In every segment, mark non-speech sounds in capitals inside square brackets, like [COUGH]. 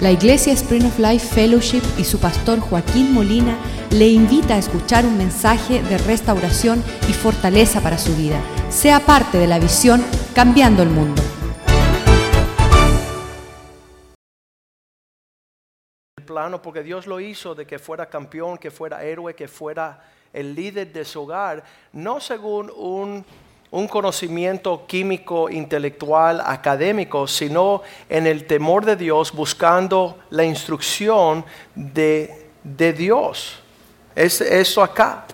La Iglesia Spring of Life Fellowship y su pastor Joaquín Molina le invita a escuchar un mensaje de restauración y fortaleza para su vida. Sea parte de la visión Cambiando el Mundo. El plano, porque Dios lo hizo de que fuera campeón, que fuera héroe, que fuera el líder de su hogar, no según un un conocimiento químico, intelectual, académico, sino en el temor de Dios, buscando la instrucción de, Dios. Es eso acá.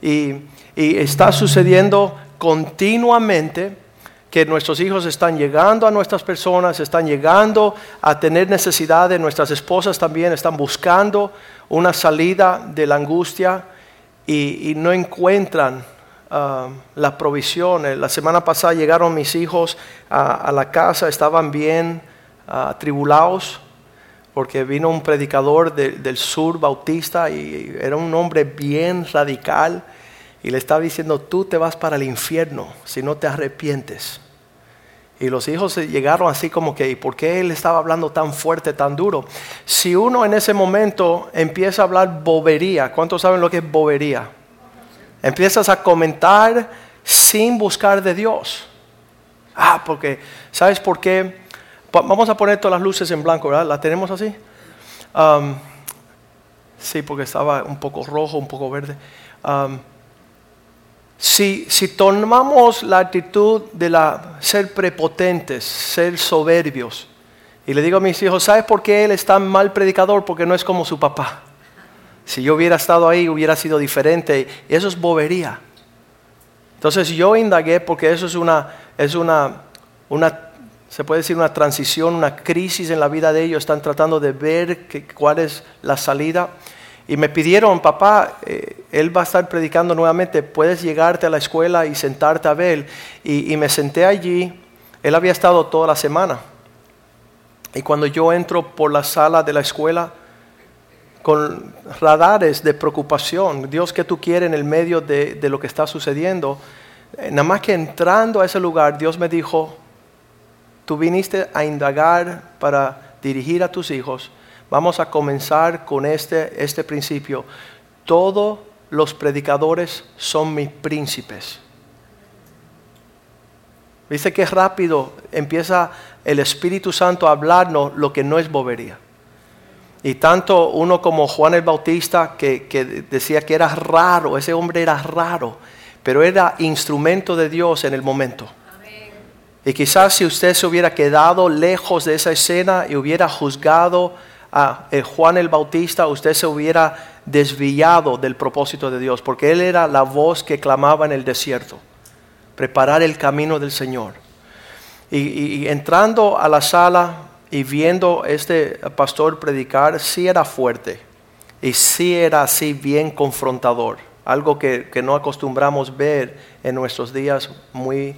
Y, y está sucediendo continuamente que nuestros hijos están llegando a nuestras personas, están llegando a tener necesidades, nuestras esposas también están buscando una salida de la angustia y, y no encuentran Ah, la provisión. Eh, la semana pasada llegaron mis hijos a, la casa, estaban bien uh, tribulados porque vino un predicador del sur bautista y era un hombre bien radical y le estaba diciendo, tú te vas para el infierno si no te arrepientes. Y los hijos llegaron así como que, ¿y por qué él estaba hablando tan fuerte, tan duro? Si uno en ese momento empieza a hablar bobería, ¿cuántos saben lo que es bobería? Empiezas a comentar sin buscar de Dios. Ah, porque, ¿sabes por qué? Vamos a poner todas las luces en blanco, ¿verdad? ¿La tenemos así? Um, sí, porque estaba un poco rojo, un poco verde. Um, si, si, tomamos la actitud de la, ser prepotentes, ser soberbios, y le digo a mis hijos, ¿sabes por qué él es tan mal predicador? Porque no es como su papá. Si yo hubiera estado ahí, hubiera sido diferente. Eso es bobería. Entonces yo indagué porque eso es una, es una, una, se puede decir una transición, una crisis en la vida de ellos. Están tratando de ver cuál es la salida. Y me pidieron, papá, eh, él va a estar predicando nuevamente, puedes llegarte a la escuela y sentarte a ver. Y, y me senté allí, él había estado toda la semana. Y cuando yo entro por la sala de la escuela, con radares de preocupación. Dios, ¿qué tú quieres en el medio de, lo que está sucediendo? Eh, nada más que entrando a ese lugar, Dios me dijo, tú viniste a indagar para dirigir a tus hijos. Vamos a comenzar con este, este principio. Todos los predicadores son mis príncipes. ¿Viste qué rápido empieza el Espíritu Santo a hablarnos lo que no es bobería? Y tanto uno como Juan el Bautista, que, decía que era raro, ese hombre era raro, pero era instrumento de Dios en el momento. Y quizás si usted se hubiera quedado lejos de esa escena y hubiera juzgado a eh, Juan el Bautista, usted se hubiera desviado del propósito de Dios, porque él era la voz que clamaba en el desierto, preparar el camino del Señor. y entrando a la sala, y viendo este pastor predicar, sí era fuerte y sí era así bien confrontador, algo que, no acostumbramos ver en nuestros días muy,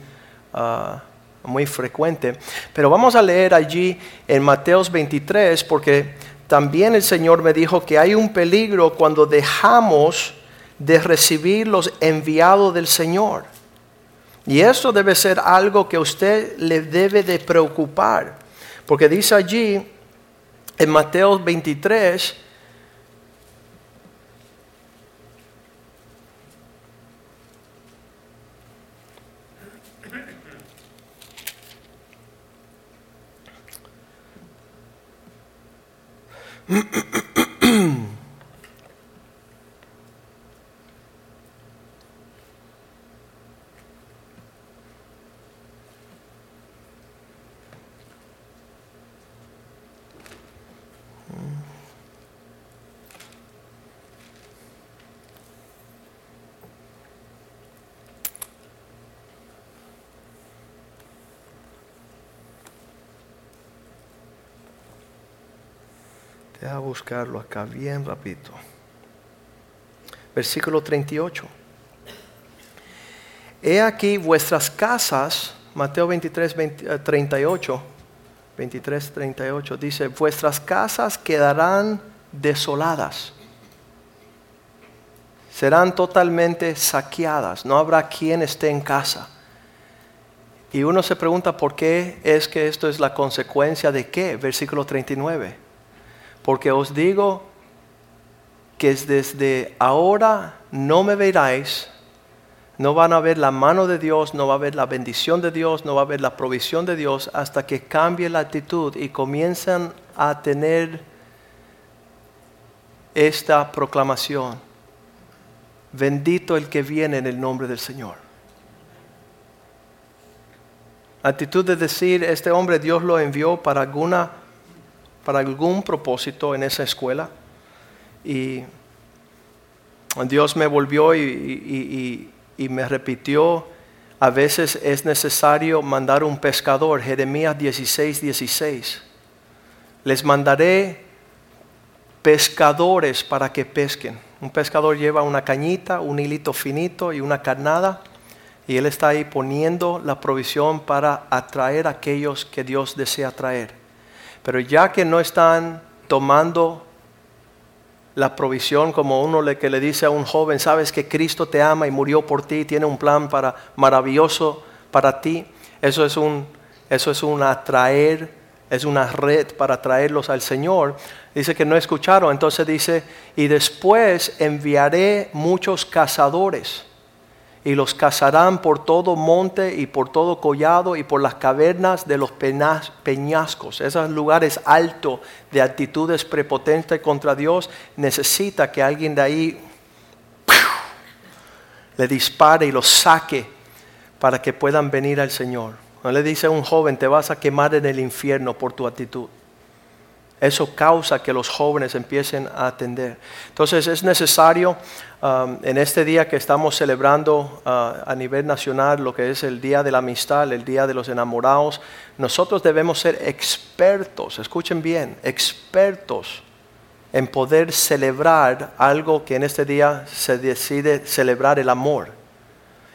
ah, muy frecuente. Pero vamos a leer allí en Mateos 23 porque también el Señor me dijo que hay un peligro cuando dejamos de recibir los enviados del Señor. Y eso debe ser algo que a usted le debe de preocupar. Porque dice allí, en Mateo 23, Deja buscarlo acá bien rapidito. Versículo 38. He aquí vuestras casas, Mateo 23, 38, 23, 38, dice, vuestras casas quedarán desoladas, serán totalmente saqueadas, no habrá quien esté en casa. Y uno se pregunta por qué es que esto es la consecuencia de qué, versículo 39. Porque os digo que desde ahora no me veráis, no van a ver la mano de Dios, no va a ver la bendición de Dios, no va a ver la provisión de Dios hasta que cambie la actitud y comienzan a tener esta proclamación. Bendito el que viene en el nombre del Señor. Actitud de decir, este hombre Dios lo envió para, alguna, para algún propósito en esa escuela. Y Dios me volvió y, me repitió, a veces es necesario mandar un pescador, Jeremías 16, 16. Les mandaré pescadores para que pesquen. Un pescador lleva una cañita, un hilito finito y una carnada y él está ahí poniendo la provisión para atraer a aquellos que Dios desea atraer. Pero ya que no están tomando la provisión como uno le, que le dice a un joven, sabes que Cristo te ama y murió por ti, tiene un plan para, maravilloso para ti, eso es un, eso es un atraer, es una red para traerlos al Señor. Dice que no escucharon, entonces dice, y después enviaré muchos cazadores y los cazarán por todo monte y por todo collado y por las cavernas de los peñascos. Esos lugares altos de actitudes prepotentes contra Dios necesita que alguien de ahí le dispare y los saque para que puedan venir al Señor. No le dice a un joven, te vas a quemar en el infierno por tu actitud. Eso causa que los jóvenes empiecen a atender. Entonces es necesario um, en este día que estamos celebrando uh, a nivel nacional lo que es el Día de la Amistad, el Día de los Enamorados, nosotros debemos ser expertos, escuchen bien, expertos en poder celebrar algo que en este día se decide celebrar el amor.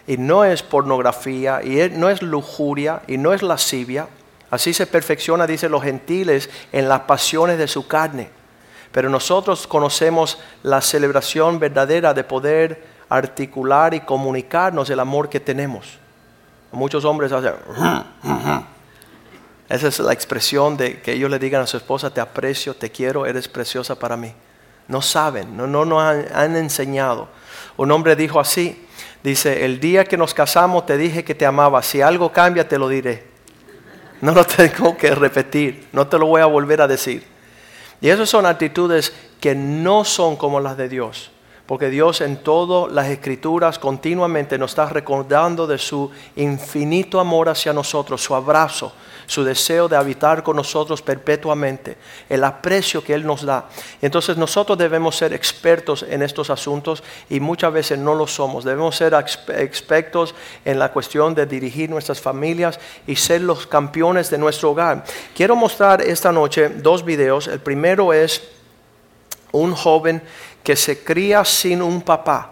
Y no es pornografía, y no es lujuria, y no es lascivia, Así se perfecciona, dicen los gentiles, en las pasiones de su carne. Pero nosotros conocemos la celebración verdadera de poder articular y comunicarnos el amor que tenemos. Muchos hombres hacen... Esa es la expresión de que ellos le digan a su esposa, te aprecio, te quiero, eres preciosa para mí. No saben, no, no nos han, han enseñado. Un hombre dijo así, dice, el día que nos casamos te dije que te amaba, si algo cambia te lo diré. No lo tengo que repetir, no te lo voy a volver a decir. Y esas son actitudes que no son como las de Dios. Porque Dios en todas las escrituras continuamente nos está recordando de su infinito amor hacia nosotros, su abrazo, su deseo de habitar con nosotros perpetuamente, el aprecio que Él nos da. Entonces nosotros debemos ser expertos en estos asuntos y muchas veces no lo somos. Debemos ser expertos en la cuestión de dirigir nuestras familias y ser los campeones de nuestro hogar. Quiero mostrar esta noche dos videos. El primero es un joven que se cría sin un papá.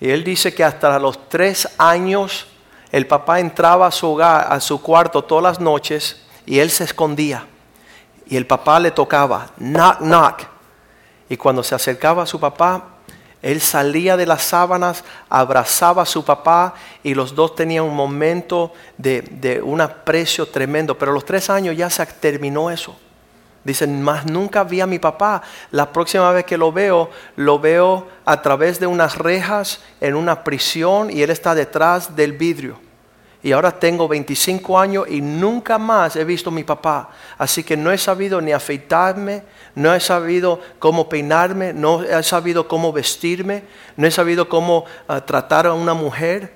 Y él dice que hasta los tres años el papá entraba a su hogar, a su cuarto todas las noches y él se escondía. Y el papá le tocaba, knock, knock. Y cuando se acercaba a su papá, él salía de las sábanas, abrazaba a su papá y los dos tenían un momento de, de un aprecio tremendo. Pero a los tres años ya se terminó eso. Dicen, más nunca vi a mi papá. La próxima vez que lo veo, lo veo a través de unas rejas en una prisión y él está detrás del vidrio. Y ahora tengo 25 años y nunca más he visto a mi papá. Así que no he sabido ni afeitarme, no he sabido cómo peinarme, no he sabido cómo vestirme, no he sabido cómo ah, tratar a una mujer.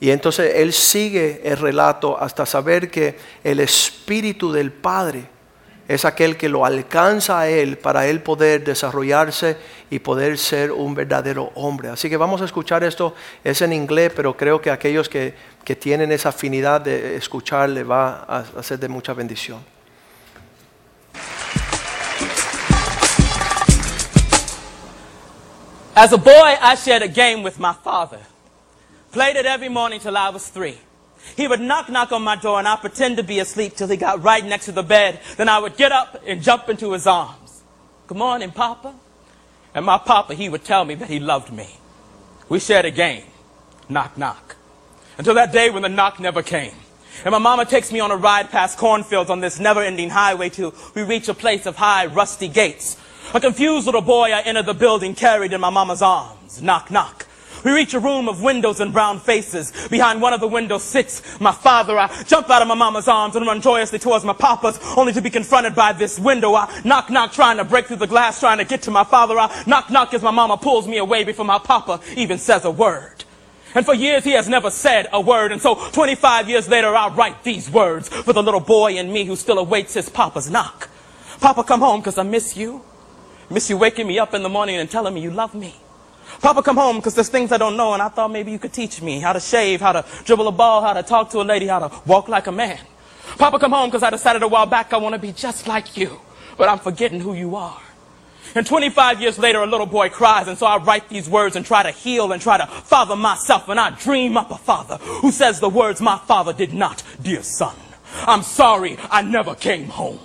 Y entonces él sigue el relato hasta saber que el espíritu del Padre es aquel que lo alcanza a Él para Él poder desarrollarse y poder ser un verdadero hombre. Así que vamos a escuchar esto, es en inglés, pero creo que aquellos que, que tienen esa afinidad de escuchar le va a ser de mucha bendición. As a boy, I shared a game with my father. Played it every morning till I was three. He would knock, knock on my door, and I'd pretend to be asleep till he got right next to the bed. Then I would get up and jump into his arms. Good morning, Papa. And my Papa, he would tell me that he loved me. We shared a game. Knock, knock. Until that day when the knock never came. And my mama takes me on a ride past cornfields on this never-ending highway till we reach a place of high, rusty gates. A confused little boy, I enter the building carried in my mama's arms. Knock, knock. We reach a room of windows and brown faces. Behind one of the windows sits my father. I jump out of my mama's arms and run joyously towards my papa's, only to be confronted by this window. I knock, knock, trying to break through the glass, trying to get to my father. I knock, knock as my mama pulls me away before my papa even says a word. And for years he has never said a word. And so 25 years later, I write these words for the little boy in me who still awaits his papa's knock. Papa, come home because I miss you. Miss you waking me up in the morning and telling me you love me. Papa, come home because there's things I don't know and I thought maybe you could teach me how to shave, how to dribble a ball, how to talk to a lady, how to walk like a man. Papa, come home because I decided a while back I want to be just like you, but I'm forgetting who you are. And 25 years later, a little boy cries, and so I write these words and try to heal and try to father myself, and I dream up a father who says the words my father did not, dear son. I'm sorry I never came home.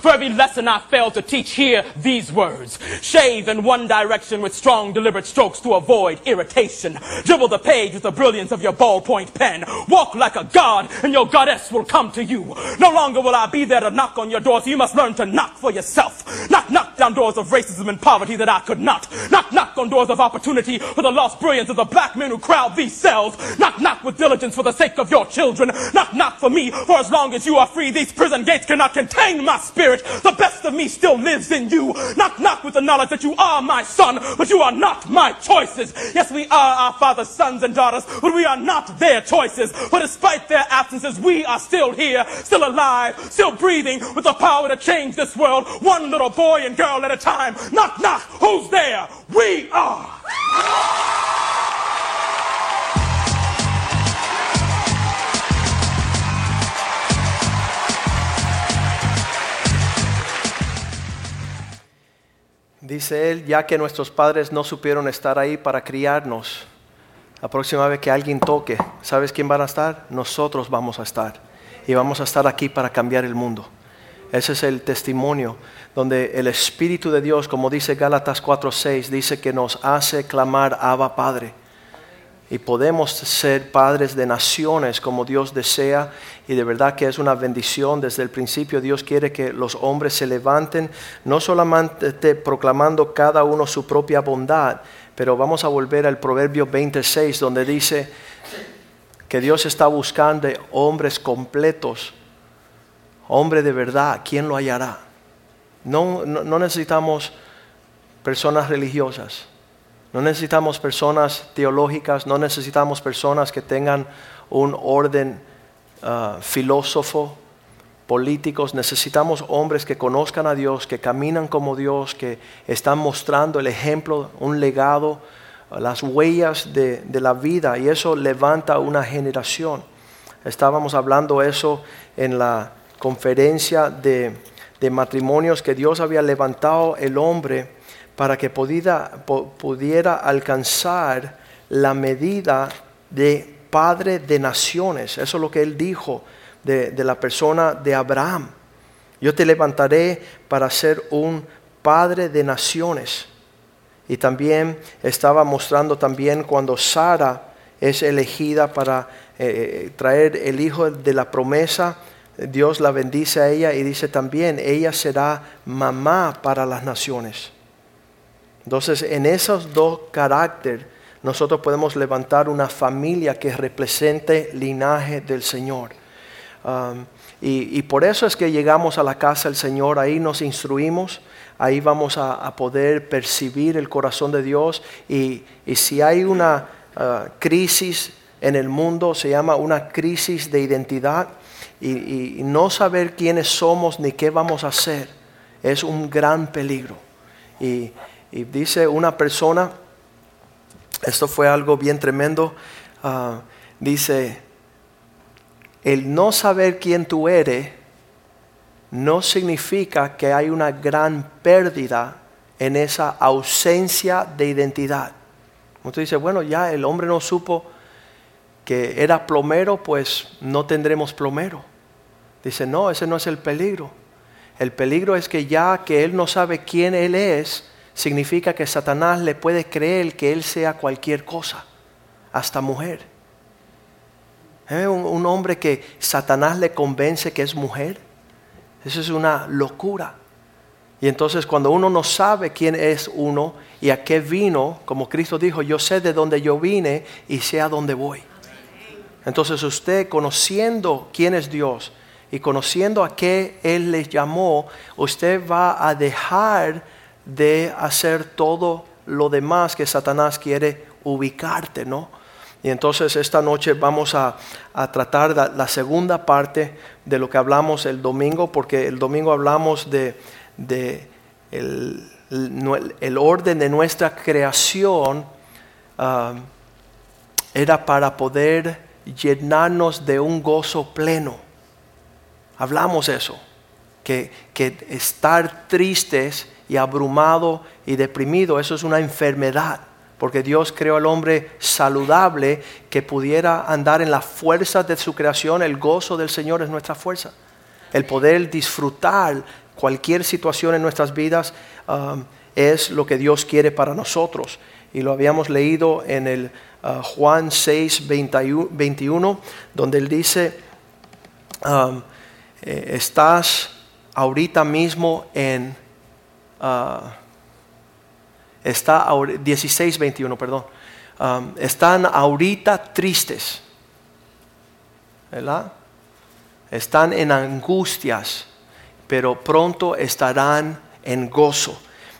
For every lesson I failed to teach, hear these words. Shave in one direction with strong, deliberate strokes to avoid irritation. Dribble the page with the brilliance of your ballpoint pen. Walk like a god, and your goddess will come to you. No longer will I be there to knock on your door, so you must learn to knock for yourself. Knock, knock down doors of racism and poverty that I could not. Knock, knock on doors of opportunity for the lost brilliance of the black men who crowd these cells. Knock, knock with diligence for the sake of your children. Knock, knock for me, for as long as you are free, these prison gates cannot contain my spirit spirit. The best of me still lives in you. Knock, knock with the knowledge that you are my son, but you are not my choices. Yes, we are our father's sons and daughters, but we are not their choices. But despite their absences, we are still here, still alive, still breathing with the power to change this world, one little boy and girl at a time. Knock, knock, who's there? We are. Dice él, ya que nuestros padres no supieron estar ahí para criarnos, la próxima vez que alguien toque, ¿sabes quién van a estar? Nosotros vamos a estar. Y vamos a estar aquí para cambiar el mundo. Ese es el testimonio donde el Espíritu de Dios, como dice Gálatas 4:6, dice que nos hace clamar Abba Padre y podemos ser padres de naciones como Dios desea y de verdad que es una bendición. Desde el principio Dios quiere que los hombres se levanten no solamente proclamando cada uno su propia bondad pero vamos a volver al proverbio 26 donde dice que Dios está buscando hombres completos. Hombre de verdad ¿quién lo hallará? no, no necesitamos personas religiosas no necesitamos personas teológicas, no necesitamos personas que tengan un orden ah, filósofo, políticos. Necesitamos hombres que conozcan a Dios, que caminan como Dios, que están mostrando el ejemplo, un legado, las huellas de, la vida y eso levanta una generación. Estábamos hablando eso en la conferencia de, de matrimonios que Dios había levantado el hombre para que pudiera, alcanzar la medida de padre de naciones. Eso es lo que él dijo de, de la persona de Abraham. Yo te levantaré para ser un padre de naciones. Y también estaba mostrando también cuando Sara es elegida para eh, eh, traer el hijo de la promesa, Dios la bendice a ella y dice también, ella será mamá para las naciones. Entonces, en esos dos caracteres, nosotros podemos levantar una familia que represente linaje del Señor. Um, y, por eso es que llegamos a la casa del Señor, ahí nos instruimos, ahí vamos a, poder percibir el corazón de Dios. Y, si hay una uh, crisis en el mundo, se llama una crisis de identidad, y no saber quiénes somos ni qué vamos a hacer, es un gran peligro. Y, y dice una persona, esto fue algo bien tremendo, ah, dice, el no saber quién tú eres no significa que hay una gran pérdida en esa ausencia de identidad. Usted dice, bueno, ya el hombre no supo que era plomero, pues no tendremos plomero. Dice, no, ese no es el peligro. El peligro es que ya que él no sabe quién él es, significa que Satanás le puede creer que él sea cualquier cosa, hasta mujer. ¿Eh? Un, un hombre que Satanás le convence que es mujer. Eso es una locura. Y entonces cuando uno no sabe quién es uno y a qué vino, como Cristo dijo, yo sé de dónde yo vine y sé a dónde voy. Entonces usted conociendo quién es Dios y conociendo a qué Él le llamó, usted va a dejar de hacer todo lo demás que Satanás quiere ubicarte, ¿no? Y entonces esta noche vamos a, tratar la, segunda parte de lo que hablamos el domingo, porque el domingo hablamos de, el, orden de nuestra creación, ah, era para poder llenarnos de un gozo pleno. Hablamos eso, que, que estar tristes y abrumado y deprimido, eso es una enfermedad porque Dios creó al hombre saludable que pudiera andar en la fuerza de su creación. El gozo del Señor es nuestra fuerza. El poder disfrutar cualquier situación en nuestras vidas um, es lo que Dios quiere para nosotros. Y lo habíamos leído en el uh, Juan 6, 21, donde él dice, um, eh, estás ahorita mismo en... Uh, está 16, 21, perdón. Están ahorita tristes, ¿verdad? Están en angustias, pero pronto estarán en gozo.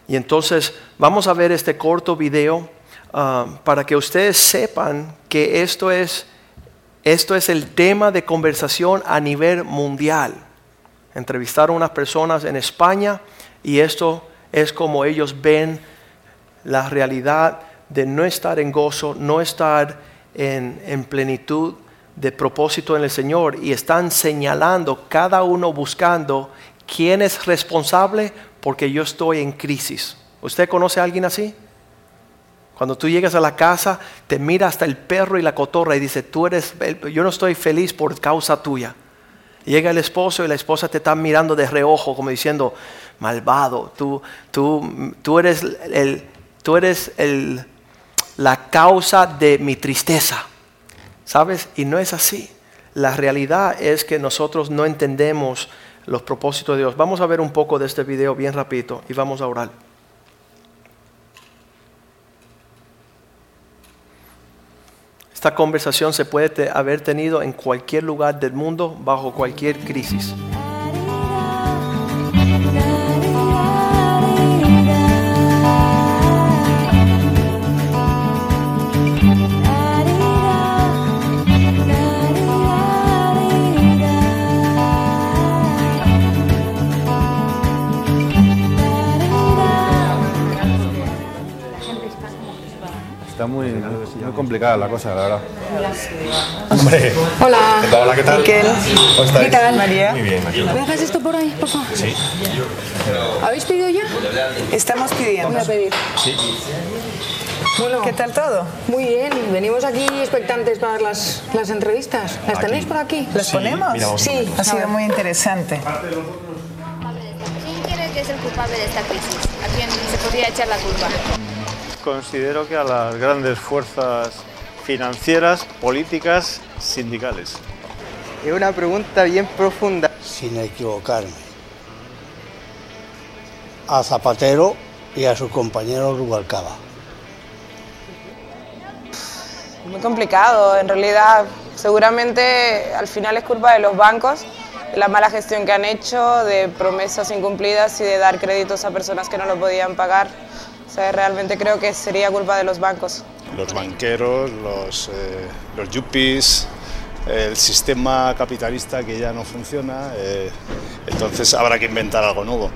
Y entonces vamos a ver este corto video um, para que ustedes sepan que esto es, esto es el tema de conversación a nivel mundial. Entrevistaron a unas personas en España y esto es como ellos ven la realidad de no estar en gozo, no estar en, plenitud de propósito en el Señor y están señalando, cada uno buscando quién es responsable porque yo estoy en crisis. ¿Usted conoce a alguien así? Cuando tú llegas a la casa, te mira hasta el perro y la cotorra y dice, tú eres, yo no estoy feliz por causa tuya. Llega el esposo y la esposa te está mirando de reojo como diciendo, malvado, tú, tú, tú eres el, tú eres la causa de mi tristeza. ¿Sabes? Y no es así. La realidad es que nosotros no entendemos los propósitos de Dios. Vamos a ver un poco de este video bien rapidito y vamos a orar. Esta conversación se puede haber tenido en cualquier lugar del mundo bajo cualquier crisis. Está muy, muy complicada la cosa, la verdad. Hombre. Hola. Hola, ¿qué tal? Miquel. ¿Cómo estáis? ¿Qué tal? María. Muy bien, María. ¿Me dejas esto por ahí, por favor? Sí. ¿Habéis pedido ya? Estamos pidiendo. Voy a pedir. Sí. Bueno, ¿Qué tal todo? muy bien. Venimos aquí expectantes para las, las entrevistas. ¿Las Aquí. tenéis por aquí? ¿Los Sí, ponemos? mira, Sí. Ha sido muy interesante. ¿Quién cree que es el culpable de esta crisis? ¿A quién se podría echar la culpa? Considero que a las grandes fuerzas financieras, políticas, sindicales. Es una pregunta bien profunda. sin equivocarme. A Zapatero y a su compañero Rubalcaba. Muy complicado, en realidad seguramente al final es culpa de los bancos, de la mala gestión que han hecho, de promesas incumplidas y de dar créditos a personas que no lo podían pagar. O sea, realmente creo que sería culpa de los bancos. Los banqueros, los, eh, los yuppies, el sistema capitalista que ya no funciona, eh, entonces habrá que inventar algo nuevo.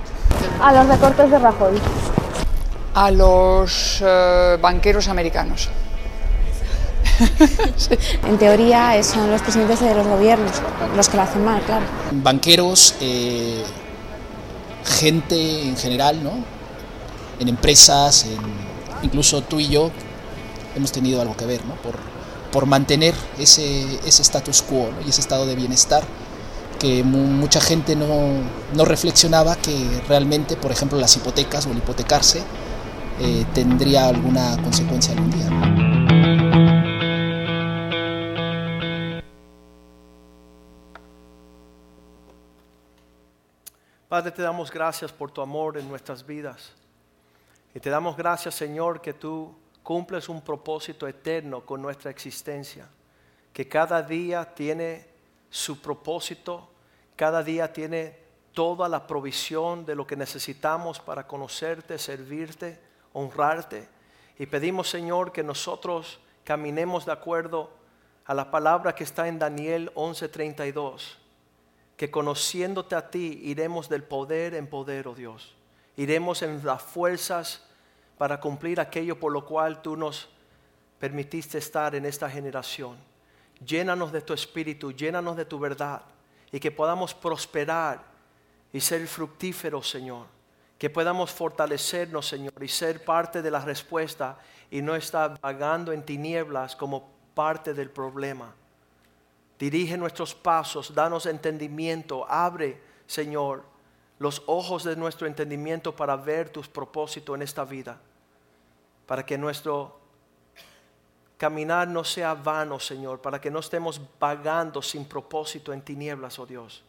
A los recortes de Rajoy. A los eh, banqueros americanos. [LAUGHS] [LAUGHS] En teoría son los presidentes de los gobiernos los que lo hacen mal, claro. banqueros, eh, gente en general, ¿no? en empresas, en, incluso tú y yo hemos tenido algo que ver, ¿no? Por, por mantener ese, ese status quo y ese estado de bienestar que mucha gente no, no, reflexionaba que realmente, por ejemplo, las hipotecas o el hipotecarse eh, tendría alguna consecuencia algún día. Padre, te damos gracias por tu amor en nuestras vidas. Y te damos gracias, Señor, que tú cumples un propósito eterno con nuestra existencia. Que cada día tiene su propósito, cada día tiene toda la provisión de lo que necesitamos para conocerte, servirte, honrarte. Y pedimos, Señor, que nosotros caminemos de acuerdo a la palabra que está en Daniel 11:32, que conociéndote a ti iremos del poder en poder, oh Dios. Iremos en las fuerzas para cumplir aquello por lo cual tú nos permitiste estar en esta generación. Llénanos de tu espíritu, llénanos de tu verdad y que podamos prosperar y ser fructíferos, Señor. Que podamos fortalecernos, Señor, y ser parte de la respuesta y no estar vagando en tinieblas como parte del problema. Dirige nuestros pasos, danos entendimiento, abre, Señor, los ojos de nuestro entendimiento para ver tus propósitos en esta vida, para que nuestro caminar no sea vano, Señor, para que no estemos vagando sin propósito en tinieblas, oh Dios,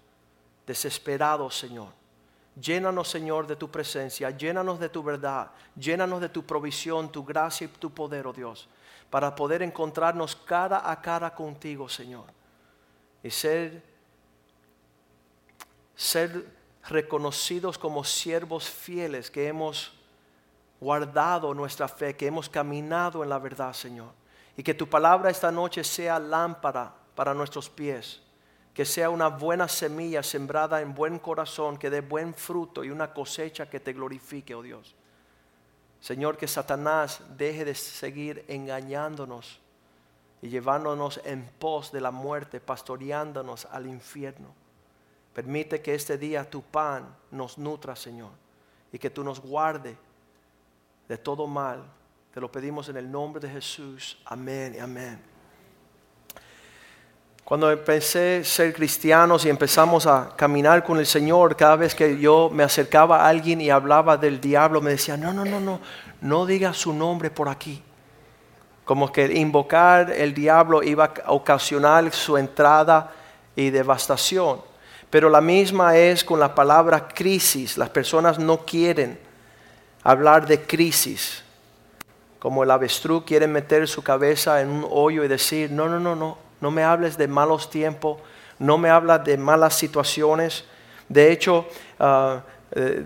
desesperados, Señor. Llénanos, Señor, de tu presencia, llénanos de tu verdad, llénanos de tu provisión, tu gracia y tu poder, oh Dios, para poder encontrarnos cara a cara contigo, Señor, y ser, ser reconocidos como siervos fieles que hemos guardado nuestra fe, que hemos caminado en la verdad, Señor. Y que tu palabra esta noche sea lámpara para nuestros pies, que sea una buena semilla sembrada en buen corazón, que dé buen fruto y una cosecha que te glorifique, oh Dios. Señor, que Satanás deje de seguir engañándonos y llevándonos en pos de la muerte, pastoreándonos al infierno. Permite que este día tu pan nos nutra, Señor, y que tú nos guarde de todo mal. Te lo pedimos en el nombre de Jesús. Amén y amén. Cuando empecé a ser cristianos y empezamos a caminar con el Señor, cada vez que yo me acercaba a alguien y hablaba del diablo, me decía, no, no, no, no, no diga su nombre por aquí. Como que invocar el diablo iba a ocasionar su entrada y devastación. Pero la misma es con la palabra crisis. Las personas no quieren hablar de crisis. Como el avestruz quiere meter su cabeza en un hoyo y decir, no, no, no, no, no me hables de malos tiempos, no me hablas de malas situaciones. De hecho, ah, eh,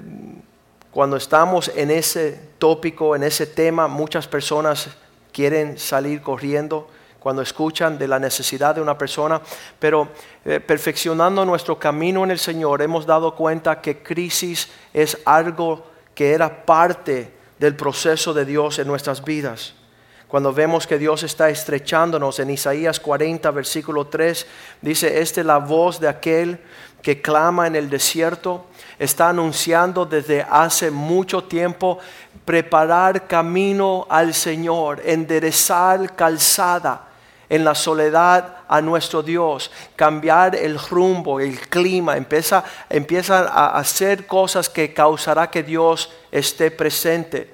cuando estamos en ese tópico, en ese tema, muchas personas quieren salir corriendo cuando escuchan de la necesidad de una persona, pero eh, perfeccionando nuestro camino en el Señor hemos dado cuenta que crisis es algo que era parte del proceso de Dios en nuestras vidas. Cuando vemos que Dios está estrechándonos en Isaías 40, versículo 3, dice, esta es la voz de aquel que clama en el desierto, está anunciando desde hace mucho tiempo preparar camino al Señor, enderezar calzada en la soledad a nuestro Dios, cambiar el rumbo, el clima, empieza, empieza a hacer cosas que causará que Dios esté presente.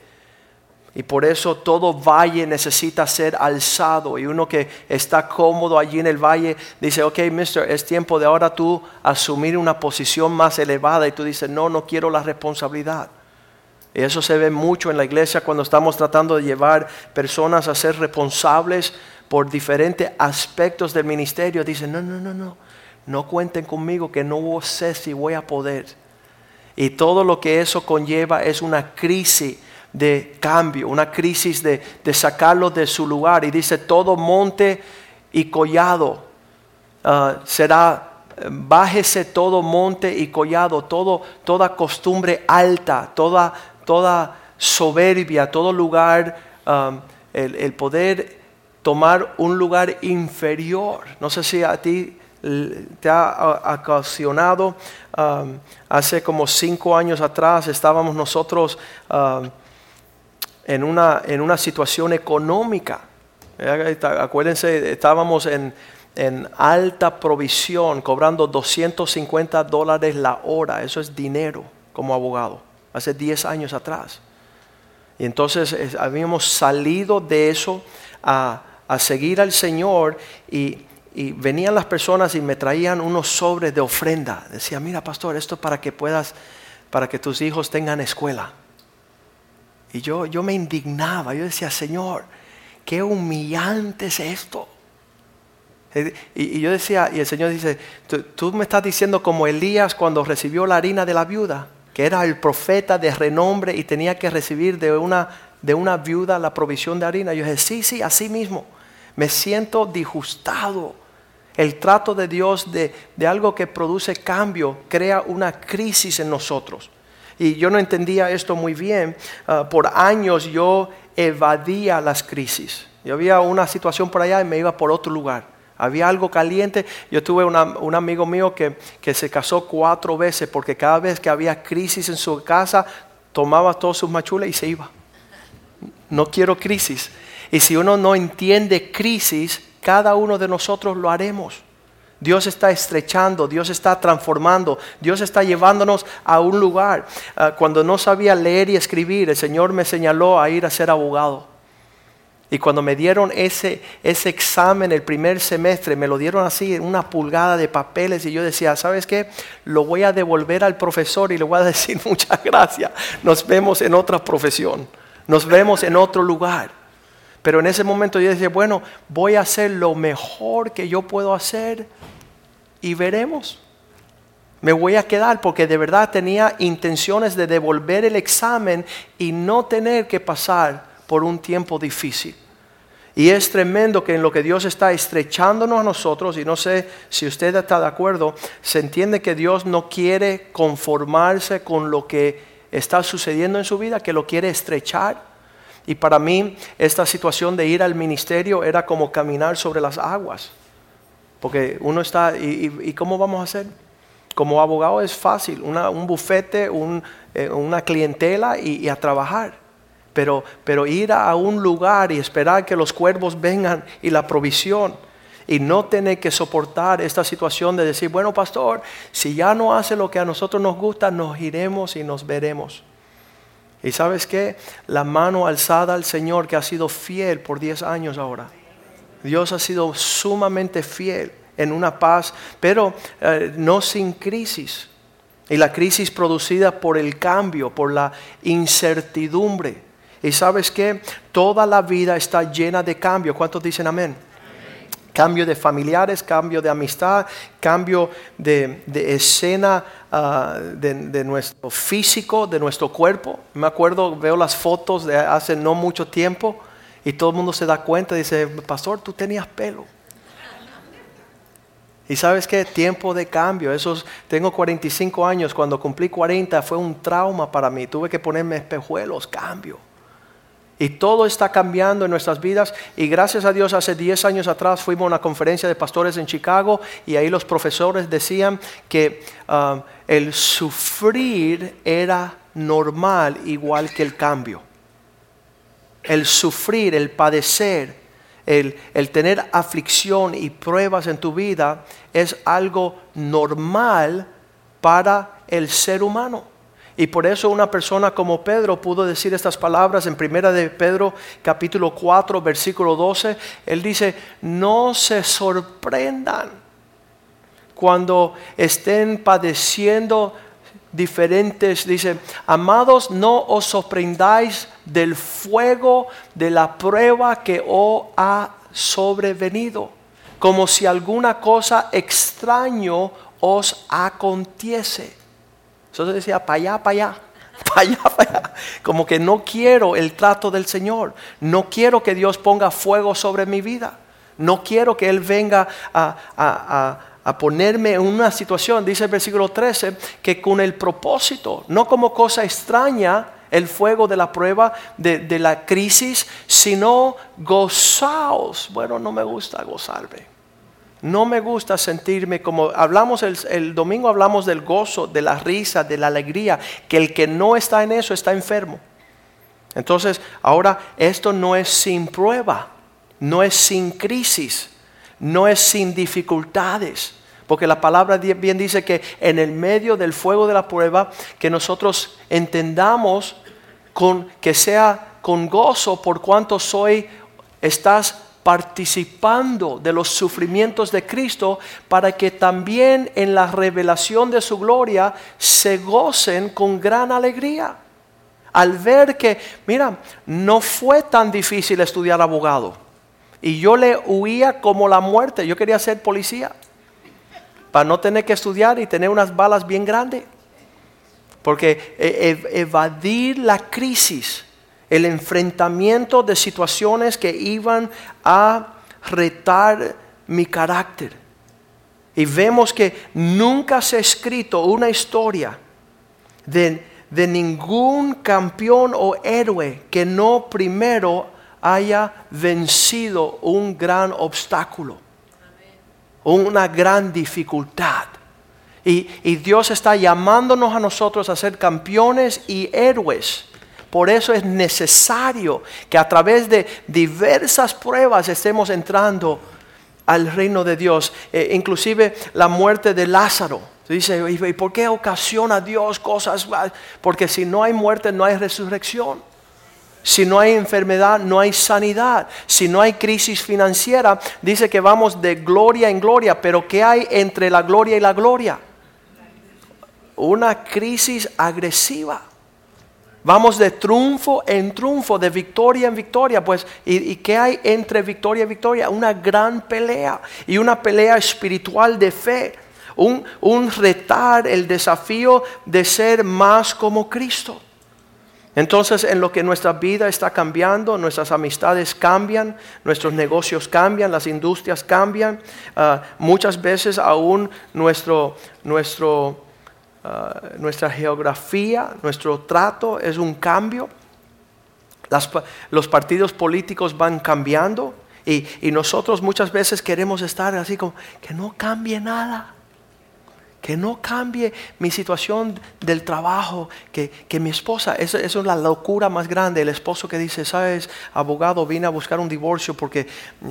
Y por eso todo valle necesita ser alzado. Y uno que está cómodo allí en el valle dice, ok, mister, es tiempo de ahora tú asumir una posición más elevada. Y tú dices, no, no quiero la responsabilidad. Y eso se ve mucho en la iglesia cuando estamos tratando de llevar personas a ser responsables por diferentes aspectos del ministerio, dicen, no, no, no, no, no cuenten conmigo que no sé si voy a poder. Y todo lo que eso conlleva es una crisis de cambio, una crisis de, de sacarlo de su lugar. Y dice, todo monte y collado ah, será, bájese todo monte y collado, todo, toda costumbre alta, toda, toda soberbia, todo lugar, ah, el, el poder tomar un lugar inferior. No sé si a ti te ha ocasionado, um, hace como cinco años atrás estábamos nosotros um, en, una, en una situación económica. Acuérdense, estábamos en, en alta provisión, cobrando 250 dólares la hora. Eso es dinero como abogado, hace 10 años atrás. Y entonces habíamos salido de eso a a seguir al Señor y, venían las personas y me traían unos sobres de ofrenda. Decía, mira pastor, esto para que puedas, para que tus hijos tengan escuela. Y yo, yo me indignaba, yo decía, Señor, qué humillante es esto. Y, yo decía, y el Señor dice, tú, me estás diciendo como Elías cuando recibió la harina de la viuda, que era el profeta de renombre y tenía que recibir de una, de una viuda la provisión de harina. Yo dije, sí, sí, así mismo. Me siento disgustado. El trato de Dios de, de algo que produce cambio crea una crisis en nosotros. Y yo no entendía esto muy bien. Ah, por años yo evadía las crisis. Yo había una situación por allá y me iba por otro lugar. Había algo caliente. Yo tuve un amigo mío que, que, se casó cuatro veces porque cada vez que había crisis en su casa, tomaba todos sus machulas y se iba. No quiero crisis. Y si uno no entiende crisis, cada uno de nosotros lo haremos. Dios está estrechando, Dios está transformando, Dios está llevándonos a un lugar. Ah, cuando no sabía leer y escribir, el Señor me señaló a ir a ser abogado. Y cuando me dieron ese, ese examen el primer semestre, me lo dieron así en una pulgada de papeles y yo decía, ¿sabes qué? Lo voy a devolver al profesor y le voy a [LAUGHS] decir muchas gracias. Nos vemos en otra profesión, nos vemos en otro lugar. Pero en ese momento yo decía, bueno, voy a hacer lo mejor que yo puedo hacer y veremos. Me voy a quedar porque de verdad tenía intenciones de devolver el examen y no tener que pasar por un tiempo difícil. Y es tremendo que en lo que Dios está estrechándonos a nosotros, y no sé si usted está de acuerdo, se entiende que Dios no quiere conformarse con lo que está sucediendo en su vida, que lo quiere estrechar. Y para mí esta situación de ir al ministerio era como caminar sobre las aguas. Porque uno está, ¿y, cómo vamos a hacer? Como abogado es fácil, un bufete, eh, una clientela y a trabajar pero, pero ir a un lugar y esperar que los cuervos vengan y la provisión y no tener que soportar esta situación de decir, bueno pastor, si ya no hace lo que a nosotros nos gusta, nos iremos y nos veremos. Y sabes qué, la mano alzada al Señor que ha sido fiel por 10 años ahora. Dios ha sido sumamente fiel en una paz, pero eh, no sin crisis. Y la crisis producida por el cambio, por la incertidumbre. Y sabes que toda la vida está llena de cambio. ¿Cuántos dicen amén? Cambio de familiares, cambio de amistad, cambio de, escena ah, de, nuestro físico, de nuestro cuerpo. Me acuerdo, veo las fotos de hace no mucho tiempo y todo el mundo se da cuenta y dice, pastor, tú tenías pelo. Y sabes qué, tiempo de cambio. Esos, tengo 45 años, cuando cumplí 40 fue un trauma para mí. Tuve que ponerme espejuelos, cambio. Y todo está cambiando en nuestras vidas. Y gracias a Dios, hace 10 años atrás fuimos a una conferencia de pastores en Chicago y ahí los profesores decían que um, el sufrir era normal igual que el cambio. El sufrir, el padecer, el, el tener aflicción y pruebas en tu vida es algo normal para el ser humano. Y por eso una persona como Pedro pudo decir estas palabras en primera de Pedro capítulo 4 versículo 12. Él dice, no se sorprendan cuando estén padeciendo diferentes, dice, amados, no os sorprendáis del fuego de la prueba que os ha sobrevenido, como si alguna cosa extraño os aconteciese entonces decía, para allá, para allá, [LAUGHS] para allá, para allá. Como que no quiero el trato del Señor. No quiero que Dios ponga fuego sobre mi vida. No quiero que Él venga a, ponerme en una situación, dice el versículo 13, que con el propósito, no como cosa extraña, el fuego de la prueba, de, de la crisis, sino gozaos. Bueno, no me gusta gozarme. No me gusta sentirme como hablamos el, domingo hablamos del gozo, de la risa, de la alegría, que el que no está en eso está enfermo. Entonces, ahora esto no es sin prueba, no es sin crisis, no es sin dificultades. Porque la palabra bien dice que en el medio del fuego de la prueba, que nosotros entendamos con, que sea con gozo por cuanto soy, estás participando de los sufrimientos de Cristo para que también en la revelación de su gloria se gocen con gran alegría. Al ver que, mira, no fue tan difícil estudiar abogado. Y yo le huía como la muerte. Yo quería ser policía. Para no tener que estudiar y tener unas balas bien grandes. Porque e- e- evadir la crisis, el enfrentamiento de situaciones que iban a retar mi carácter. Y vemos que nunca se ha escrito una historia de, de ningún campeón o héroe que no primero haya vencido un gran obstáculo, una gran dificultad. Y, y Dios está llamándonos a nosotros a ser campeones y héroes. Por eso es necesario que a través de diversas pruebas estemos entrando al reino de Dios. Eh, inclusive la muerte de Lázaro. Dice, ¿y por qué ocasiona Dios cosas? Porque si no hay muerte, no hay resurrección. Si no hay enfermedad, no hay sanidad. Si no hay crisis financiera, dice que vamos de gloria en gloria. Pero ¿qué hay entre la gloria y la gloria? Una crisis agresiva. Vamos de triunfo en triunfo, de victoria en victoria. Pues, ¿y, qué hay entre victoria y victoria? Una gran pelea y una pelea espiritual de fe. Un, un retar el desafío de ser más como Cristo. Entonces, en lo que nuestra vida está cambiando, nuestras amistades cambian, nuestros negocios cambian, las industrias cambian, ah, muchas veces aún nuestro, nuestro, ah, nuestra geografía, nuestro trato es un cambio. Las los partidos políticos van cambiando y, nosotros muchas veces queremos estar así como que no cambie nada que no cambie mi situación del trabajo, que, que mi esposa, eso es la locura más grande, el esposo que dice, sabes, abogado, vine a buscar un divorcio porque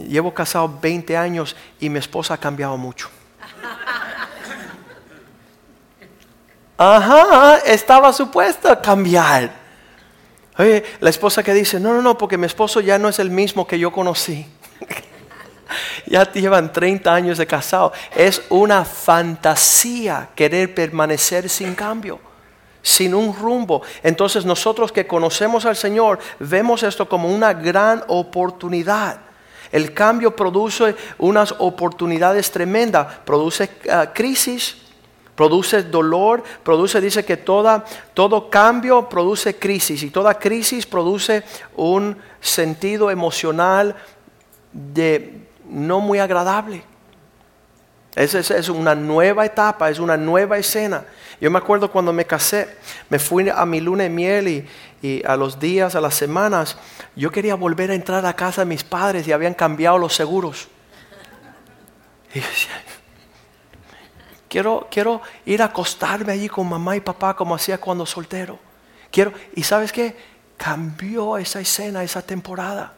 llevo casado 20 años y mi esposa ha cambiado mucho. Ajá, estaba supuesta a cambiar. Oye, la esposa que dice, no, no, no, porque mi esposo ya no es el mismo que yo conocí. [LAUGHS] ya llevan 30 años de casado. Es una fantasía querer permanecer sin cambio, sin un rumbo. Entonces nosotros que conocemos al Señor vemos esto como una gran oportunidad. El cambio produce unas oportunidades tremendas, produce ah, crisis, produce dolor, produce, dice que toda, todo cambio produce crisis y toda crisis produce un sentido emocional de no muy agradable. Esa es, una nueva etapa, es una nueva escena. Yo me acuerdo cuando me casé, me fui a mi luna de miel y, y a los días, a las semanas, yo quería volver a entrar a casa de mis padres y habían cambiado los seguros. Y yo decía, quiero, quiero ir a acostarme allí con mamá y papá como hacía cuando soltero. Quiero, y sabes qué? Cambió esa escena, esa temporada.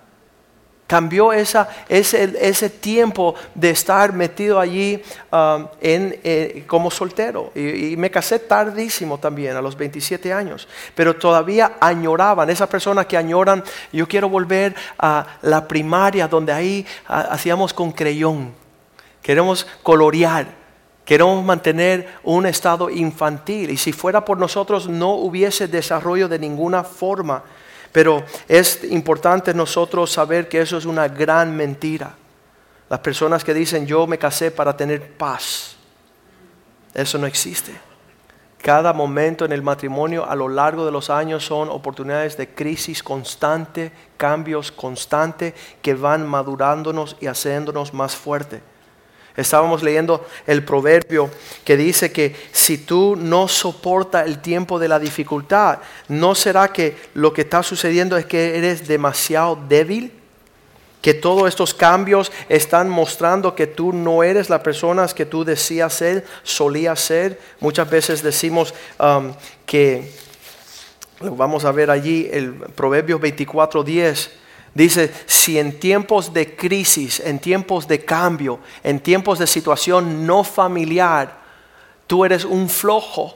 Cambió esa, ese, ese tiempo de estar metido allí um, en, eh, como soltero. Y, me casé tardísimo también, a los 27 años. Pero todavía añoraban, esas personas que añoran, yo quiero volver a la primaria donde ahí ah, hacíamos con creyón. Queremos colorear. Queremos mantener un estado infantil. Y si fuera por nosotros no hubiese desarrollo de ninguna forma. Pero es importante nosotros saber que eso es una gran mentira. Las personas que dicen yo me casé para tener paz. Eso no existe. Cada momento en el matrimonio a lo largo de los años son oportunidades de crisis constante, cambios constantes que van madurándonos y haciéndonos más fuertes. Estábamos leyendo el proverbio que dice que si tú no soportas el tiempo de la dificultad, ¿no será que lo que está sucediendo es que eres demasiado débil? Que todos estos cambios están mostrando que tú no eres la persona que tú decías ser, solías ser. Muchas veces decimos um, que, vamos a ver allí, el Proverbio 24:10. Dice, si en tiempos de crisis, en tiempos de cambio, en tiempos de situación no familiar, tú eres un flojo.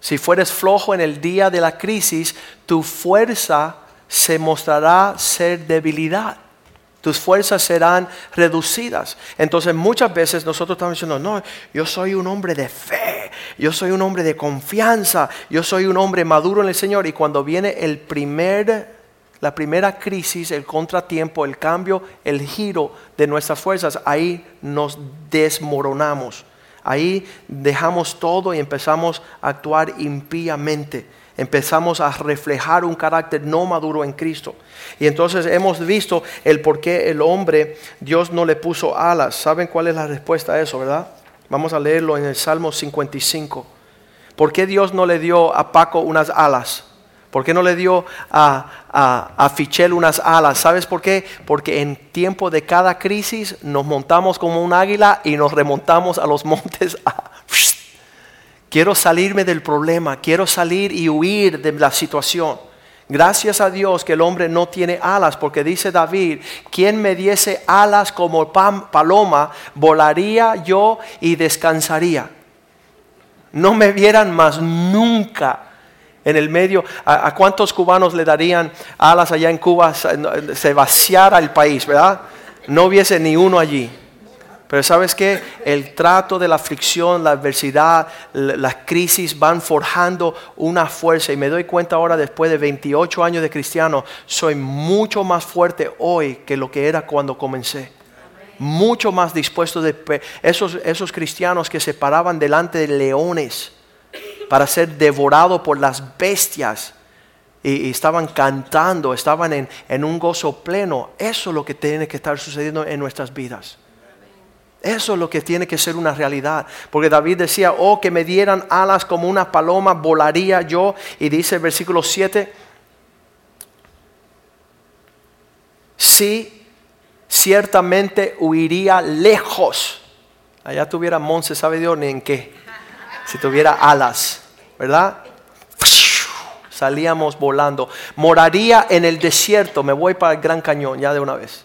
Si fueres flojo en el día de la crisis, tu fuerza se mostrará ser debilidad. tus fuerzas serán reducidas. Entonces muchas veces nosotros estamos diciendo, no, yo soy un hombre de fe, yo soy un hombre de confianza, yo soy un hombre maduro en el Señor. Y cuando viene el primer, la primera crisis, el contratiempo, el cambio, el giro de nuestras fuerzas, ahí nos desmoronamos. Ahí dejamos todo y empezamos a actuar impíamente empezamos a reflejar un carácter no maduro en Cristo. Y entonces hemos visto el por qué el hombre, Dios no le puso alas. ¿Saben cuál es la respuesta a eso, verdad? Vamos a leerlo en el Salmo 55. ¿Por qué Dios no le dio a Paco unas alas? ¿Por qué no le dio a, a, Fichel unas alas? ¿Sabes por qué? Porque en tiempo de cada crisis nos montamos como un águila y nos remontamos a los [LAUGHS] montes Quiero salirme del problema, quiero salir y huir de la situación. Gracias a Dios que el hombre no tiene alas, porque dice David, quien me diese alas como paloma, volaría yo y descansaría. No me vieran más nunca en el medio. ¿A, cuántos cubanos le darían alas allá en Cuba? Se vaciara el país, ¿verdad? No hubiese ni uno allí. Pero sabes que el trato de la aflicción, la adversidad, las crisis van forjando una fuerza. Y me doy cuenta ahora, después de 28 años de cristiano, soy mucho más fuerte hoy que lo que era cuando comencé. Mucho más dispuesto de esos, esos cristianos que se paraban delante de leones para ser devorados por las bestias. Y, estaban cantando, estaban en, en un gozo pleno. Eso es lo que tiene que estar sucediendo en nuestras vidas. Eso es lo que tiene que ser una realidad. Porque David decía, oh, que me dieran alas como una paloma, volaría yo. Y dice el versículo 7, sí, ciertamente huiría lejos. Allá tuviera Monse, sabe Dios ni en qué. Si tuviera alas, ¿verdad? Salíamos volando. Moraría en el desierto. Me voy para el Gran Cañón ya de una vez.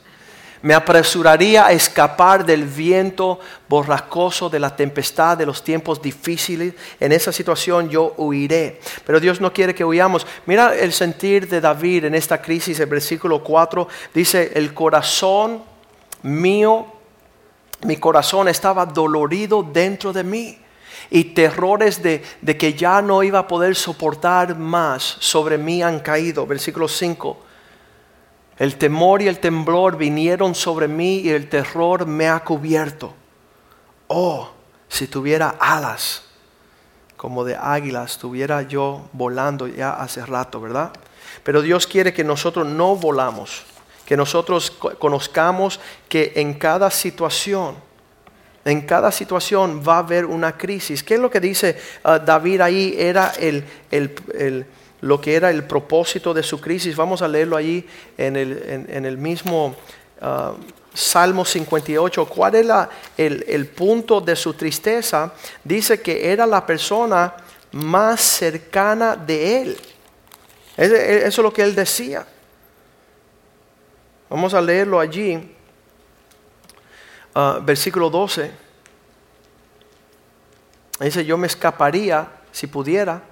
Me apresuraría a escapar del viento borrascoso, de la tempestad, de los tiempos difíciles. En esa situación yo huiré. Pero Dios no quiere que huyamos. Mira el sentir de David en esta crisis. El versículo 4 dice, el corazón mío, mi corazón estaba dolorido dentro de mí. Y terrores de, que ya no iba a poder soportar más sobre mí han caído. Versículo 5 el temor y el temblor vinieron sobre mí y el terror me ha cubierto. Oh, si tuviera alas como de águilas, estuviera yo volando ya hace rato, ¿verdad? Pero Dios quiere que nosotros no volamos, que nosotros conozcamos que en cada situación, en cada situación va a haber una crisis. ¿Qué es lo que dice ah, David ahí? Era el, el lo que era el propósito de su crisis. Vamos a leerlo ahí en el, mismo ah, Salmo 58. ¿Cuál era el, el, punto de su tristeza? Dice que era la persona más cercana de él. Eso es lo que él decía. Vamos a leerlo allí. Ah, versículo 12. Dice, yo me escaparía si pudiera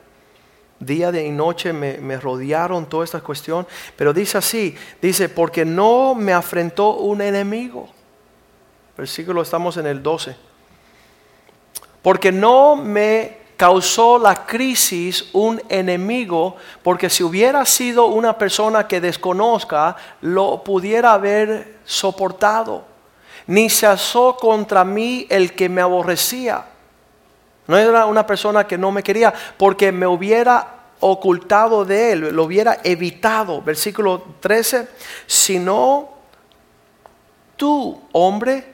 día y noche me, rodearon toda esta cuestión. Pero dice así, dice, porque no me afrentó un enemigo. Versículo estamos en el 12. Porque no me causó la crisis un enemigo, porque si hubiera sido una persona que desconozca, lo pudiera haber soportado. Ni se asó contra mí el que me aborrecía no era una persona que no me quería porque me hubiera ocultado de él, lo hubiera evitado. Versículo 13, sino tú, hombre,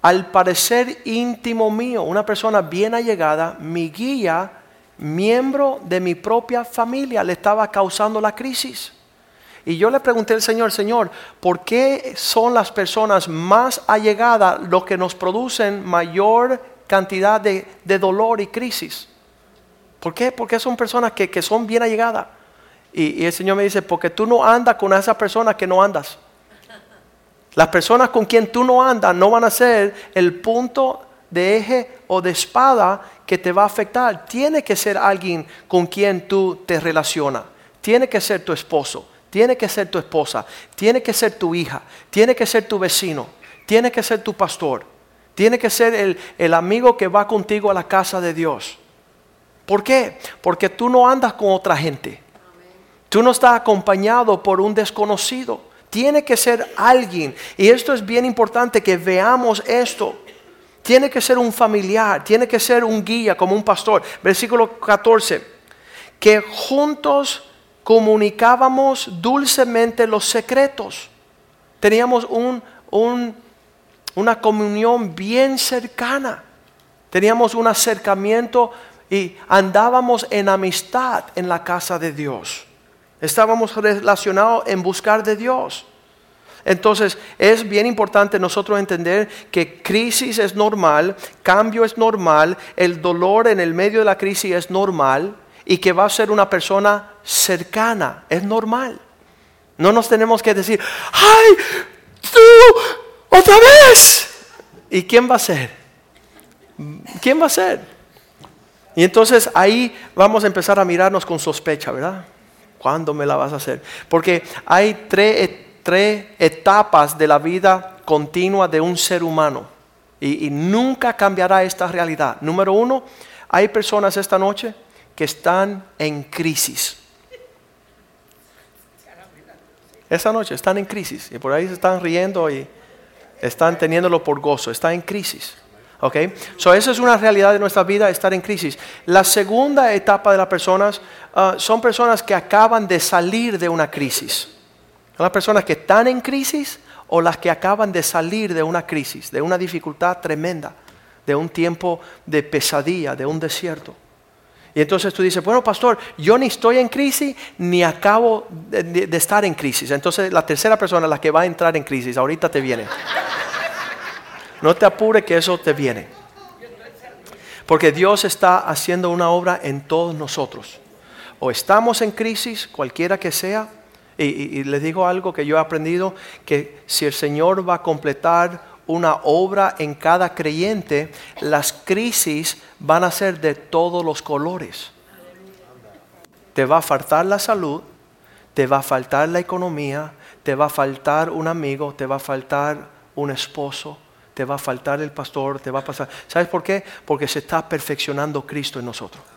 al parecer íntimo mío, una persona bien allegada, mi guía, miembro de mi propia familia, le estaba causando la crisis. Y yo le pregunté al Señor, Señor, ¿por qué son las personas más allegadas los que nos producen mayor cantidad de, dolor y crisis. ¿Por qué? Porque son personas que, son bien allegadas. Y, y, el Señor me dice, porque tú no andas con esas personas que no andas. Las personas con quien tú no andas no van a ser el punto de eje o de espada que te va a afectar. Tiene que ser alguien con quien tú te relacionas. Tiene que ser tu esposo. Tiene que ser tu esposa, tiene que ser tu hija, tiene que ser tu vecino, tiene que ser tu pastor, tiene que ser el, el amigo que va contigo a la casa de Dios. ¿Por qué? Porque tú no andas con otra gente. Tú no estás acompañado por un desconocido. Tiene que ser alguien. Y esto es bien importante que veamos esto. Tiene que ser un familiar, tiene que ser un guía como un pastor. Versículo 14. Que juntos comunicábamos dulcemente los secretos. Teníamos un, un, una comunión bien cercana. Teníamos un acercamiento y andábamos en amistad en la casa de Dios. Estábamos relacionados en buscar de Dios. Entonces es bien importante nosotros entender que crisis es normal, cambio es normal, el dolor en el medio de la crisis es normal y que va a ser una persona cercana, es normal. No nos tenemos que decir, ¡ay! ¡Tú! ¡Otra vez! ¿Y quién va a ser? ¿Quién va a ser? Y entonces ahí vamos a empezar a mirarnos con sospecha, ¿verdad? ¿Cuándo me la vas a hacer? Porque hay tres, tres etapas de la vida continua de un ser humano. Y, y nunca cambiará esta realidad. Número uno, hay personas esta noche que están en crisis. Esa noche están en crisis y por ahí se están riendo y están teniéndolo por gozo. Están en crisis. ¿Ok? So, esa es una realidad de nuestra vida, estar en crisis. La segunda etapa de las personas uh, son personas que acaban de salir de una crisis. Son las personas que están en crisis o las que acaban de salir de una crisis, de una dificultad tremenda, de un tiempo de pesadilla, de un desierto. Y entonces tú dices, bueno, pastor, yo ni estoy en crisis ni acabo de, estar en crisis. Entonces la tercera persona, la que va a entrar en crisis, ahorita te viene. No te apure que eso te viene. Porque Dios está haciendo una obra en todos nosotros. O estamos en crisis, cualquiera que sea, y, y les digo algo que yo he aprendido, que si el Señor va a completar una obra en cada creyente, las crisis van a ser de todos los colores. Te va a faltar la salud, te va a faltar la economía, te va a faltar un amigo, te va a faltar un esposo, te va a faltar el pastor, te va a pasar. ¿Sabes por qué? Porque se está perfeccionando Cristo en nosotros.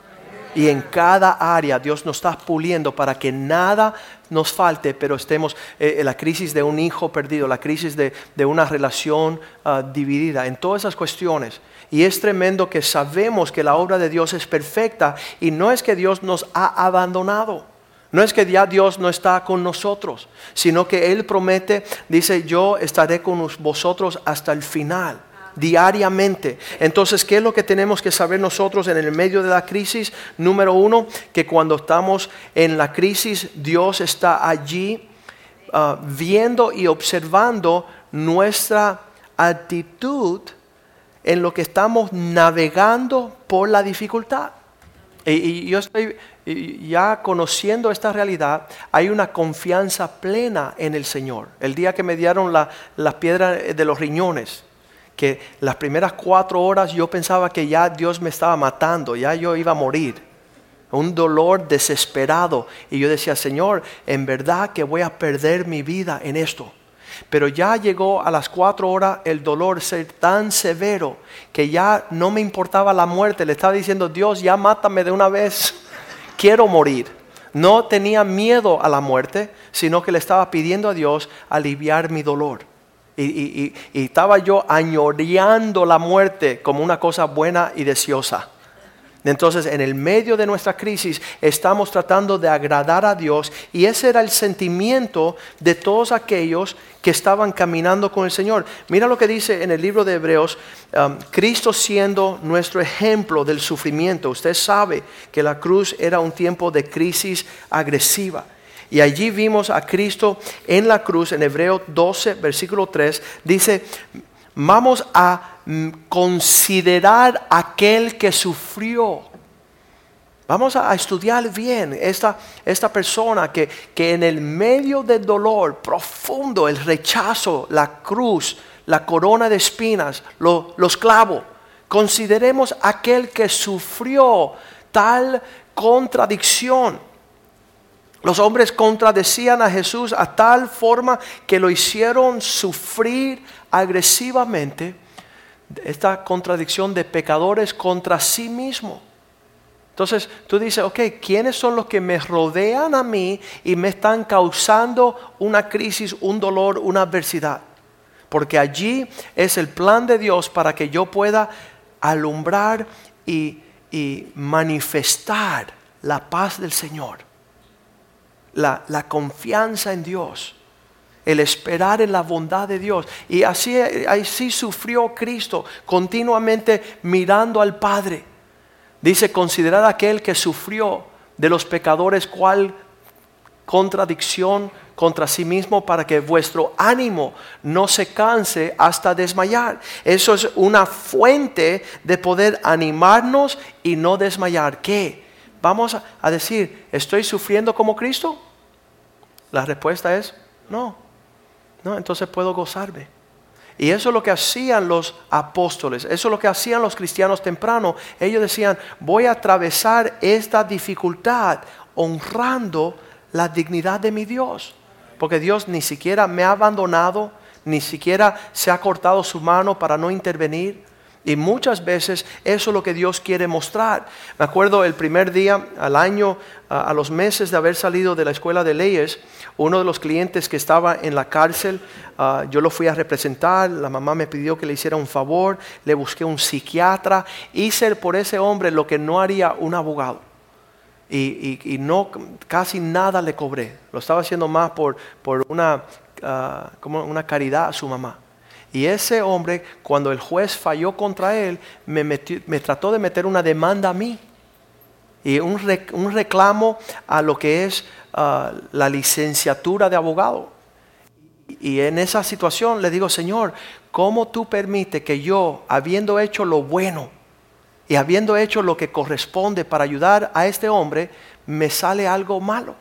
Y en cada área Dios nos está puliendo para que nada nos falte, pero estemos en eh, la crisis de un hijo perdido, la crisis de, de una relación uh, dividida, en todas esas cuestiones. Y es tremendo que sabemos que la obra de Dios es perfecta y no es que Dios nos ha abandonado. No es que ya Dios no está con nosotros, sino que Él promete, dice, yo estaré con vosotros hasta el final diariamente. Entonces, ¿qué es lo que tenemos que saber nosotros en el medio de la crisis? Número uno, que cuando estamos en la crisis, Dios está allí uh, viendo y observando nuestra actitud en lo que estamos navegando por la dificultad. Y, y yo estoy ya conociendo esta realidad, hay una confianza plena en el Señor. El día que me dieron las la piedras de los riñones, que las primeras cuatro horas yo pensaba que ya Dios me estaba matando, ya yo iba a morir. Un dolor desesperado. Y yo decía, Señor, en verdad que voy a perder mi vida en esto. Pero ya llegó a las cuatro horas el dolor ser tan severo que ya no me importaba la muerte. Le estaba diciendo, Dios, ya mátame de una vez. [LAUGHS] Quiero morir. No tenía miedo a la muerte, sino que le estaba pidiendo a Dios aliviar mi dolor. Y, estaba yo añoreando la muerte como una cosa buena y deseosa. Entonces, en el medio de nuestra crisis, estamos tratando de agradar a Dios y ese era el sentimiento de todos aquellos que estaban caminando con el Señor. Mira lo que dice en el libro de Hebreos, um, Cristo siendo nuestro ejemplo del sufrimiento. Usted sabe que la cruz era un tiempo de crisis agresiva. Y allí vimos a Cristo en la cruz, en Hebreo 12, versículo 3, dice, vamos a considerar aquel que sufrió. Vamos a estudiar bien esta, esta persona que, que, en el medio del dolor profundo, el rechazo, la cruz, la corona de espinas, lo, los clavos, consideremos aquel que sufrió tal contradicción Los hombres contradecían a Jesús a tal forma que lo hicieron sufrir agresivamente esta contradicción de pecadores contra sí mismo. Entonces tú dices, ok, ¿quiénes son los que me rodean a mí y me están causando una crisis, un dolor, una adversidad? Porque allí es el plan de Dios para que yo pueda alumbrar y, y manifestar la paz del Señor, la, confianza en Dios el esperar en la bondad de Dios. Y así, así sufrió Cristo, continuamente mirando al Padre. Dice, considerad aquel que sufrió de los pecadores cual contradicción contra sí mismo para que vuestro ánimo no se canse hasta desmayar. Eso es una fuente de poder animarnos y no desmayar. ¿Qué? Vamos a decir, ¿estoy sufriendo como Cristo? La respuesta es no. No, entonces puedo gozarme. Y eso es lo que hacían los apóstoles, eso es lo que hacían los cristianos temprano. Ellos decían, voy a atravesar esta dificultad honrando la dignidad de mi Dios. Porque Dios ni siquiera me ha abandonado, ni siquiera se ha cortado su mano para no intervenir. Y muchas veces eso es lo que Dios quiere mostrar. Me acuerdo el primer día, al año, a los meses de haber salido de la escuela de leyes, uno de los clientes que estaba en la cárcel, ah, yo lo fui a representar, la mamá me pidió que le hiciera un favor, le busqué un psiquiatra, hice por ese hombre lo que no haría un abogado. Y, no, casi nada le cobré. Lo estaba haciendo más por, por una, ah, como una caridad a su mamá. Y ese hombre, cuando el juez falló contra él, me, me trató de meter una demanda a mí. Y un, un reclamo a lo que es ah, la licenciatura de abogado. Y en esa situación le digo, Señor, ¿cómo tú permites que yo, habiendo hecho lo bueno y habiendo hecho lo que corresponde para ayudar a este hombre, me sale algo malo?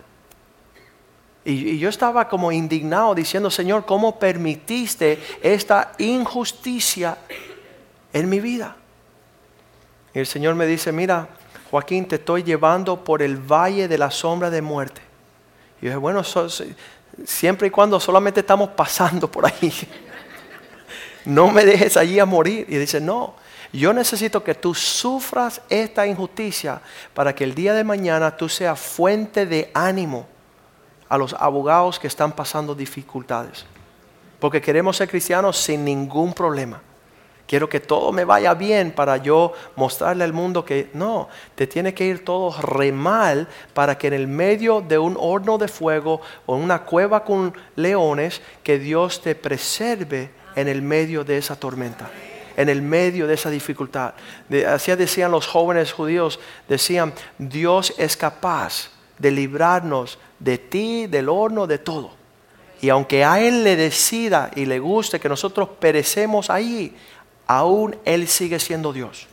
Y, yo estaba como indignado diciendo, Señor, ¿cómo permitiste esta injusticia en mi vida? Y el Señor me dice, mira, Joaquín, te estoy llevando por el valle de la sombra de muerte. Y yo dije, bueno, siempre y cuando solamente estamos pasando por ahí, [LAUGHS] no me dejes allí a morir. Y dice, no, yo necesito que tú sufras esta injusticia para que el día de mañana tú seas fuente de ánimo a los abogados que están pasando dificultades. Porque queremos ser cristianos sin ningún problema. Quiero que todo me vaya bien para yo mostrarle al mundo que no, te tiene que ir todo re mal para que en el medio de un horno de fuego o en una cueva con leones, que Dios te preserve en el medio de esa tormenta en el medio de esa dificultad. así decían los jóvenes judíos, decían, Dios es capaz de librarnos de ti, del horno, de todo. Y aunque a Él le decida y le guste que nosotros perecemos ahí, aún Él sigue siendo Dios.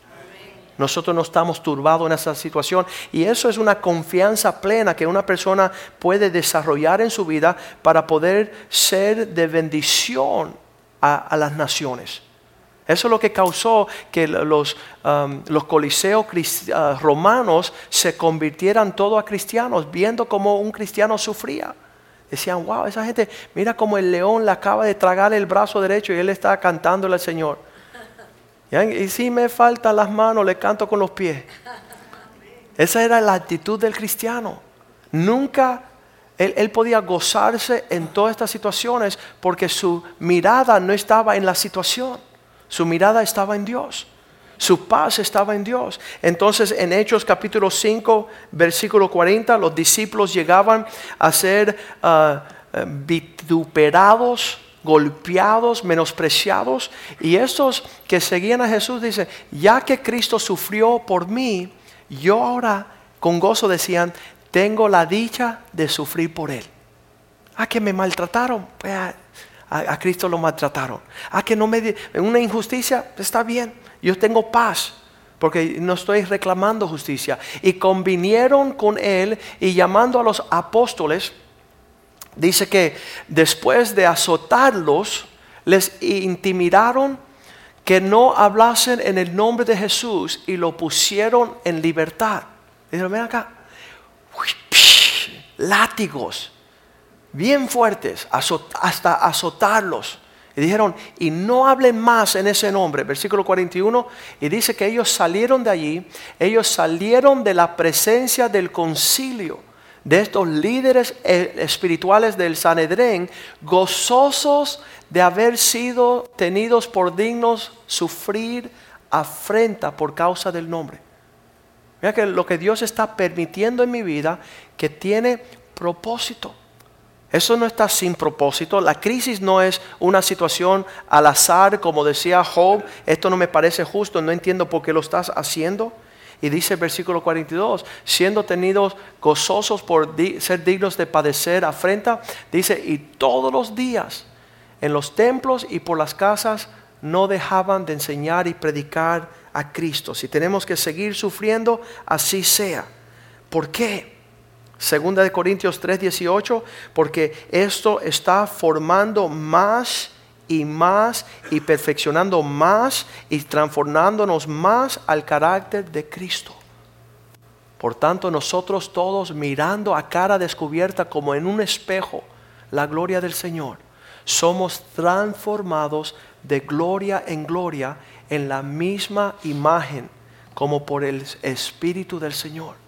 Nosotros no estamos turbados en esa situación y eso es una confianza plena que una persona puede desarrollar en su vida para poder ser de bendición a, las naciones. Eso es lo que causó que los, um, los coliseos uh, romanos se convirtieran todos a cristianos, viendo cómo un cristiano sufría. Decían, wow, esa gente, mira cómo el león le acaba de tragar el brazo derecho y él está cantándole al Señor. Y si me faltan las manos, le canto con los pies. Esa era la actitud del cristiano. Nunca él, podía gozarse en todas estas situaciones porque su mirada no estaba en la situación. Su mirada estaba en Dios. Su paz estaba en Dios. Entonces en Hechos capítulo 5, versículo 40, los discípulos llegaban a ser ah, eh, vituperados golpeados, menospreciados. Y estos que seguían a Jesús dicen, ya que Cristo sufrió por mí, yo ahora con gozo decían, tengo la dicha de sufrir por Él. Ah, que me maltrataron. A, Cristo lo maltrataron. Ah, que no me... En una injusticia, está bien. Yo tengo paz porque no estoy reclamando justicia. Y convinieron con él y llamando a los apóstoles, dice que después de azotarlos, les intimidaron que no hablasen en el nombre de Jesús y lo pusieron en libertad. Dijeron, ven acá. látigos, bien fuertes, hasta azotarlos. Y dijeron, y no hablen más en ese nombre. Versículo 41, y dice que ellos salieron de allí, ellos salieron de la presencia del concilio, de estos líderes eh, espirituales del Sanedrén, gozosos de haber sido tenidos por dignos sufrir afrenta por causa del nombre. Mira que lo que Dios está permitiendo en mi vida que tiene propósito. Eso no está sin propósito. La crisis no es una situación al azar, como decía Job, esto no me parece justo, no entiendo por qué lo estás haciendo. Y dice el versículo 42, siendo tenidos gozosos por ser dignos de padecer afrenta, dice, y todos los días en los templos y por las casas no dejaban de enseñar y predicar a Cristo. Si tenemos que seguir sufriendo, así sea. ¿Por qué? Segunda de Corintios 3:18, porque esto está formando más y más y perfeccionando más y transformándonos más al carácter de Cristo. Por tanto, nosotros todos mirando a cara descubierta como en un espejo la gloria del Señor, somos transformados de gloria en gloria en la misma imagen como por el Espíritu del Señor.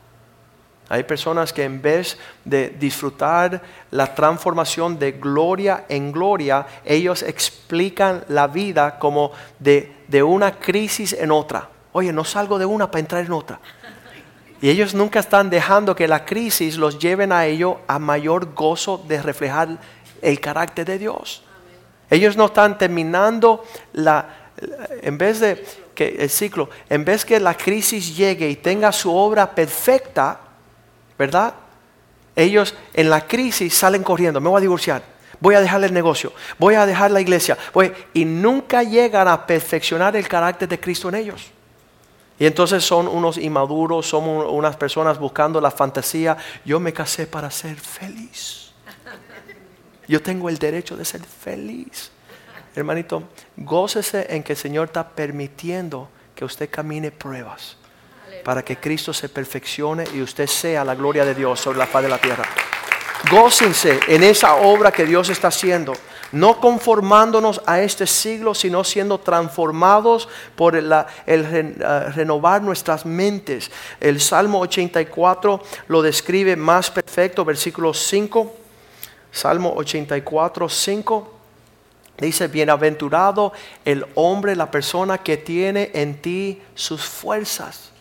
Hay personas que en vez de disfrutar la transformación de gloria en gloria, ellos explican la vida como de, una crisis en otra. Oye, no salgo de una para entrar en otra. Y ellos nunca están dejando que la crisis los lleven a ello a mayor gozo de reflejar el carácter de Dios. Ellos no están terminando la, en vez de que el ciclo, en vez que la crisis llegue y tenga su obra perfecta, ¿verdad? Ellos en la crisis salen corriendo, me voy a divorciar, voy a dejar el negocio, voy a dejar la iglesia, y nunca llegan a perfeccionar el carácter de Cristo en ellos. Y entonces son unos inmaduros, son unas personas buscando la fantasía, yo me casé para ser feliz. Yo tengo el derecho de ser feliz. Hermanito, gócese en que el Señor está permitiendo que usted camine pruebas para que Cristo se perfeccione y usted sea la gloria de Dios sobre la faz de la tierra. Gócense en esa obra que Dios está haciendo, no conformándonos a este siglo, sino siendo transformados por el, ah, renovar nuestras mentes. El Salmo 84 lo describe más perfecto, versículo 5. Salmo 84, 5. Dice, bienaventurado el hombre, la persona que tiene en ti sus fuerzas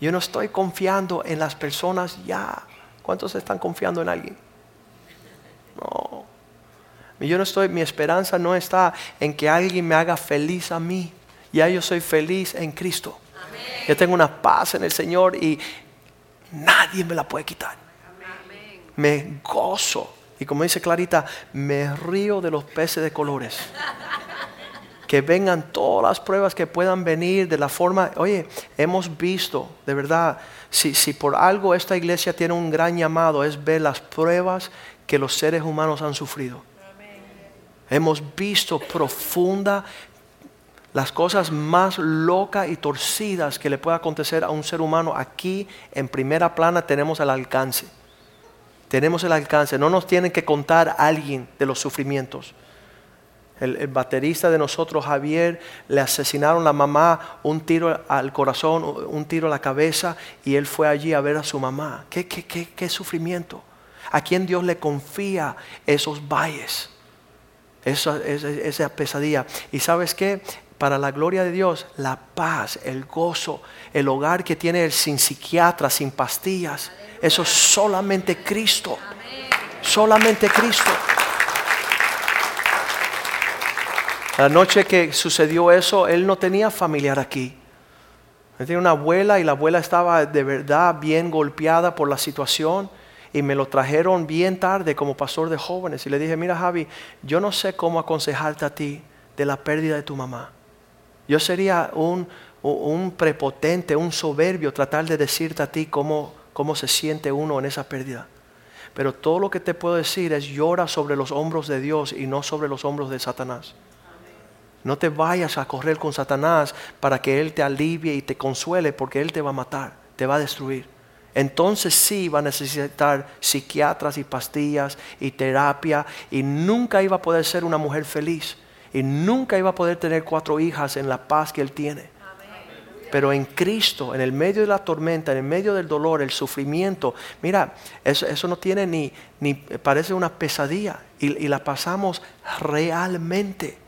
yo no estoy confiando en las personas ya. ¿Cuántos están confiando en alguien? No. Yo no estoy, mi esperanza no está en que alguien me haga feliz a mí. Ya yo soy feliz en Cristo. Yo tengo una paz en el Señor y nadie me la puede quitar. Me gozo. Y como dice Clarita, me río de los peces de colores [LAUGHS] que vengan todas las pruebas que puedan venir de la forma, oye, hemos visto, de verdad, si, si por algo esta iglesia tiene un gran llamado, es ver las pruebas que los seres humanos han sufrido. Hemos visto profunda las cosas más locas y torcidas que le pueda acontecer a un ser humano aquí en primera plana tenemos el alcance. Tenemos el alcance. No nos tienen que contar alguien de los sufrimientos el, baterista de nosotros, Javier, le asesinaron a la mamá un tiro al corazón, un tiro a la cabeza, y él fue allí a ver a su mamá. ¿Qué, qué, qué, qué sufrimiento? ¿A quién Dios le confía esos valles? Esa, esa, pesadilla. ¿Y sabes qué? Para la gloria de Dios, la paz, el gozo, el hogar que tiene él sin psiquiatra, sin pastillas, eso es solamente Cristo. Solamente Cristo. La noche que sucedió eso, él no tenía familiar aquí. Él tenía una abuela y la abuela estaba de verdad bien golpeada por la situación y me lo trajeron bien tarde como pastor de jóvenes y le dije, mira Javi, yo no sé cómo aconsejarte a ti de la pérdida de tu mamá. Yo sería un, un prepotente, un soberbio tratar de decirte a ti cómo, cómo se siente uno en esa pérdida. Pero todo lo que te puedo decir es llora sobre los hombros de Dios y no sobre los hombros de Satanás. No te vayas a correr con Satanás para que Él te alivie y te consuele porque Él te va a matar, te va a destruir. entonces sí va a necesitar psiquiatras y pastillas y terapia y nunca iba a poder ser una mujer feliz y nunca iba a poder tener cuatro hijas en la paz que él tiene. Pero en Cristo, en el medio de la tormenta, en el medio del dolor, el sufrimiento, mira, eso, eso no tiene ni, ni, parece una pesadilla y, y la pasamos realmente.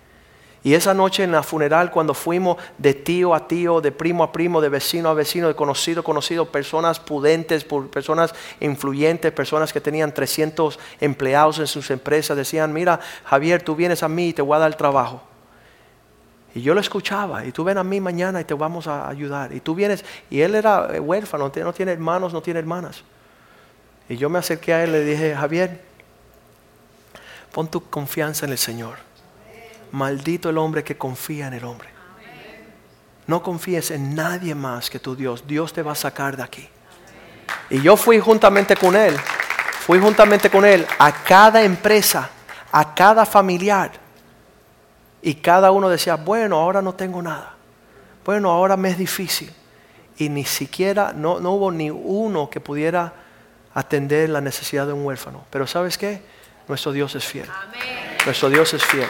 Y esa noche en la funeral, cuando fuimos de tío a tío, de primo a primo, de vecino a vecino, de conocido a conocido, personas pudentes, personas influyentes, personas que tenían 300 empleados en sus empresas, decían, mira, Javier, tú vienes a mí y te voy a dar trabajo. Y yo lo escuchaba, y tú ven a mí mañana y te vamos a ayudar. Y tú vienes, y él era eh, huérfano, no tiene hermanos, no tiene hermanas. Y yo me acerqué a él y le dije, Javier, pon tu confianza en el Señor. Maldito el hombre que confía en el hombre. No confíes en nadie más que tu Dios. Dios te va a sacar de aquí. Y yo fui juntamente con él, fui juntamente con él a cada empresa, a cada familiar. Y cada uno decía, bueno, ahora no tengo nada. Bueno, ahora me es difícil. Y ni siquiera, no, no hubo ni uno que pudiera atender la necesidad de un huérfano. Pero ¿sabes qué? Nuestro Dios es fiel. Nuestro Dios es fiel.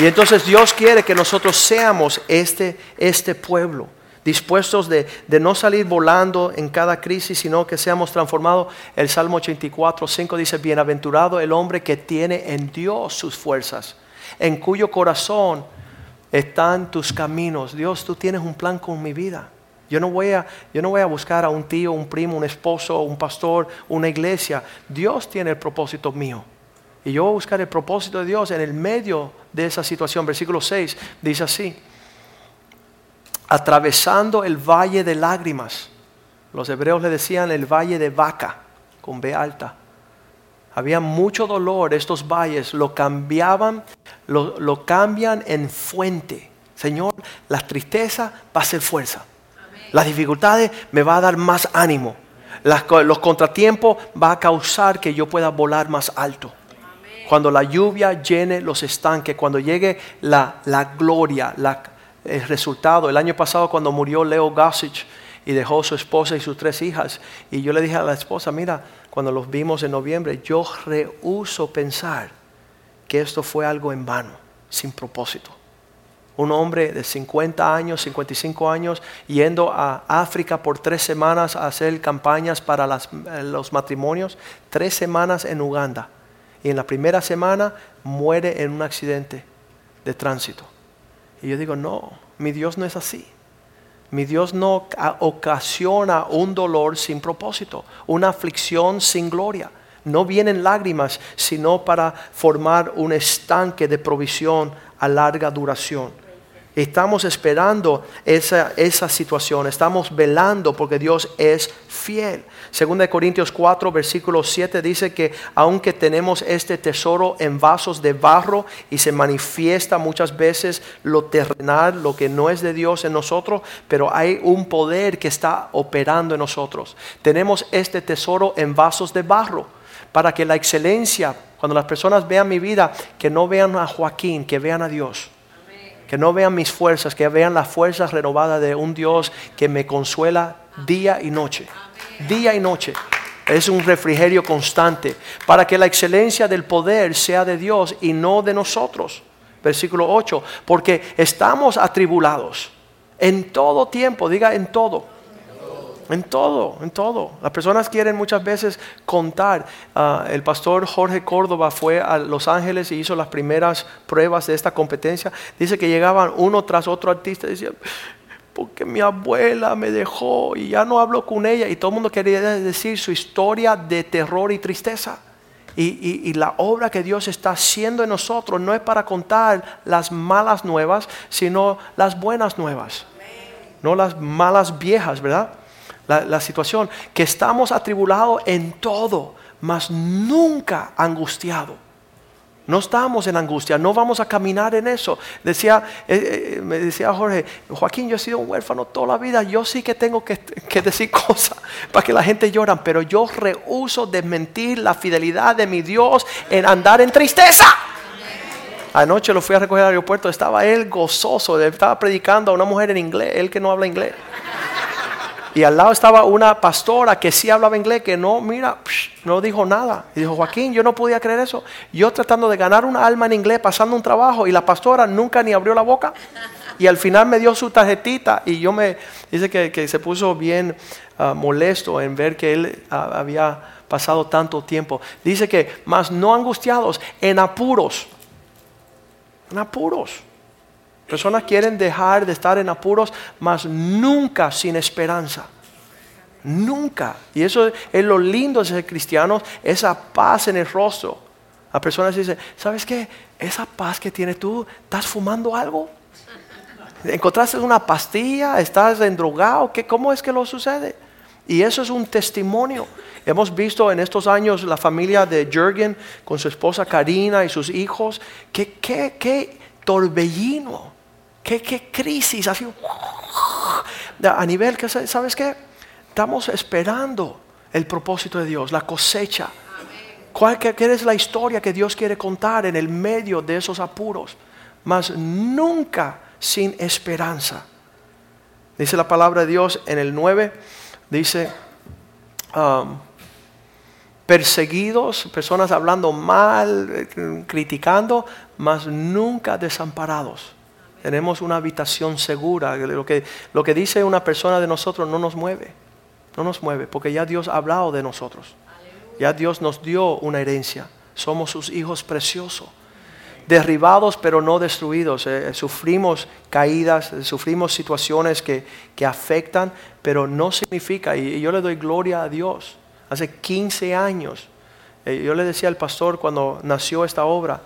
Y entonces Dios quiere que nosotros seamos este, este pueblo, dispuestos de, de no salir volando en cada crisis, sino que seamos transformados. El Salmo 84, 5 dice, bienaventurado el hombre que tiene en Dios sus fuerzas, en cuyo corazón están tus caminos. Dios, tú tienes un plan con mi vida. Yo no, voy a, yo no voy a buscar a un tío, un primo, un esposo, un pastor, una iglesia. Dios tiene el propósito mío. Y yo voy a buscar el propósito de Dios en el medio de esa situación. Versículo 6 dice así, atravesando el valle de lágrimas. Los hebreos le decían el valle de vaca, con B alta. Había mucho dolor, estos valles lo cambiaban, lo, lo cambian en fuente. Señor, la tristeza va a ser fuerza. Las dificultades me va a dar más ánimo. Los contratiempos va a causar que yo pueda volar más alto. Cuando la lluvia llene los estanques, cuando llegue la, la gloria, la- el resultado. El año pasado cuando murió Leo Gossage y dejó su esposa y sus tres hijas, y yo le dije a la esposa, mira, cuando los vimos en noviembre, yo rehuso pensar que esto fue algo en vano, sin propósito. Un hombre de 50 años, 55 años, yendo a África por tres semanas a hacer campañas para las- eh, los matrimonios, tres semanas en Uganda. Y en la primera semana muere en un accidente de tránsito. Y yo digo, no, mi Dios no es así. Mi Dios no ca- ocasiona un dolor sin propósito, una aflicción sin gloria. No vienen lágrimas, sino para formar un estanque de provisión a larga duración. Estamos esperando esa, esa situación, estamos velando porque Dios es fiel. Segunda de Corintios 4, versículo 7 dice que aunque tenemos este tesoro en vasos de barro y se manifiesta muchas veces lo terrenal, lo que no es de Dios en nosotros, pero hay un poder que está operando en nosotros. Tenemos este tesoro en vasos de barro para que la excelencia, cuando las personas vean mi vida, que no vean a Joaquín, que vean a Dios que no vean mis fuerzas, que vean las fuerzas renovadas de un Dios que me consuela día y noche. Día y noche. Es un refrigerio constante para que la excelencia del poder sea de Dios y no de nosotros. Versículo 8, porque estamos atribulados en todo tiempo, diga en todo. En todo, en todo. Las personas quieren muchas veces contar. Ah, el pastor Jorge Córdoba fue a Los Ángeles y hizo las primeras pruebas de esta competencia. Dice que llegaban uno tras otro artista y decían, porque mi abuela me dejó y ya no hablo con ella. Y todo el mundo quería decir su historia de terror y tristeza. Y, y- y la obra que Dios está haciendo en nosotros no es para contar las malas nuevas, sino las buenas nuevas. No las malas viejas, ¿verdad? La, situación, que estamos atribulados en todo, mas nunca angustiados. No estamos en angustia, no vamos a caminar en eso. Decía, eh, eh, me decía Jorge, Joaquín, yo he sido un huérfano toda la vida, yo sí que tengo que, que decir [LAUGHS] cosas para que la gente lloran, pero yo rehuso desmentir la fidelidad de mi Dios en andar en tristeza. Anoche lo fui a recoger al aeropuerto, estaba él gozoso, estaba predicando a una mujer en inglés, él que no habla inglés. Y al lado estaba una pastora que sí hablaba inglés, que no, mira, no dijo nada. Y dijo, Joaquín, yo no podía creer eso. Yo tratando de ganar una alma en inglés, pasando un trabajo, y la pastora nunca ni abrió la boca. Y al final me dio su tarjetita y yo me, dice que, que se puso bien ah, molesto en ver que él ah, había pasado tanto tiempo. Dice que, más no angustiados, en apuros. En apuros. Personas quieren dejar de estar en apuros, mas nunca sin esperanza. Nunca. Y eso es lo lindo de ser cristianos, esa paz en el rostro. A personas dicen, ¿sabes qué? Esa paz que tienes tú, ¿estás fumando algo? ¿Encontraste una pastilla? ¿Estás endrogado? ¿Qué, ¿Cómo es que lo sucede? Y eso es un testimonio. Hemos visto en estos años la familia de Jürgen con su esposa Karina y sus hijos. ¿Qué, qué, qué torbellino? ¿Qué, qué crisis? Así, a nivel que, ¿sabes qué? Estamos esperando el propósito de Dios, la cosecha. ¿Cuál qué es la historia que Dios quiere contar en el medio de esos apuros? Mas nunca sin esperanza. Dice la palabra de Dios en el 9, dice, um, perseguidos, personas hablando mal, criticando, mas nunca desamparados. Tenemos una habitación segura. Lo que, lo que dice una persona de nosotros no nos mueve. No nos mueve, porque ya Dios ha hablado de nosotros. Ya Dios nos dio una herencia. Somos sus hijos preciosos. Derribados pero no destruidos. Eh, sufrimos caídas, eh, sufrimos situaciones que, que afectan, pero no significa, y, yo le doy gloria a Dios. Hace 15 años, eh, yo le decía al pastor cuando nació esta obra,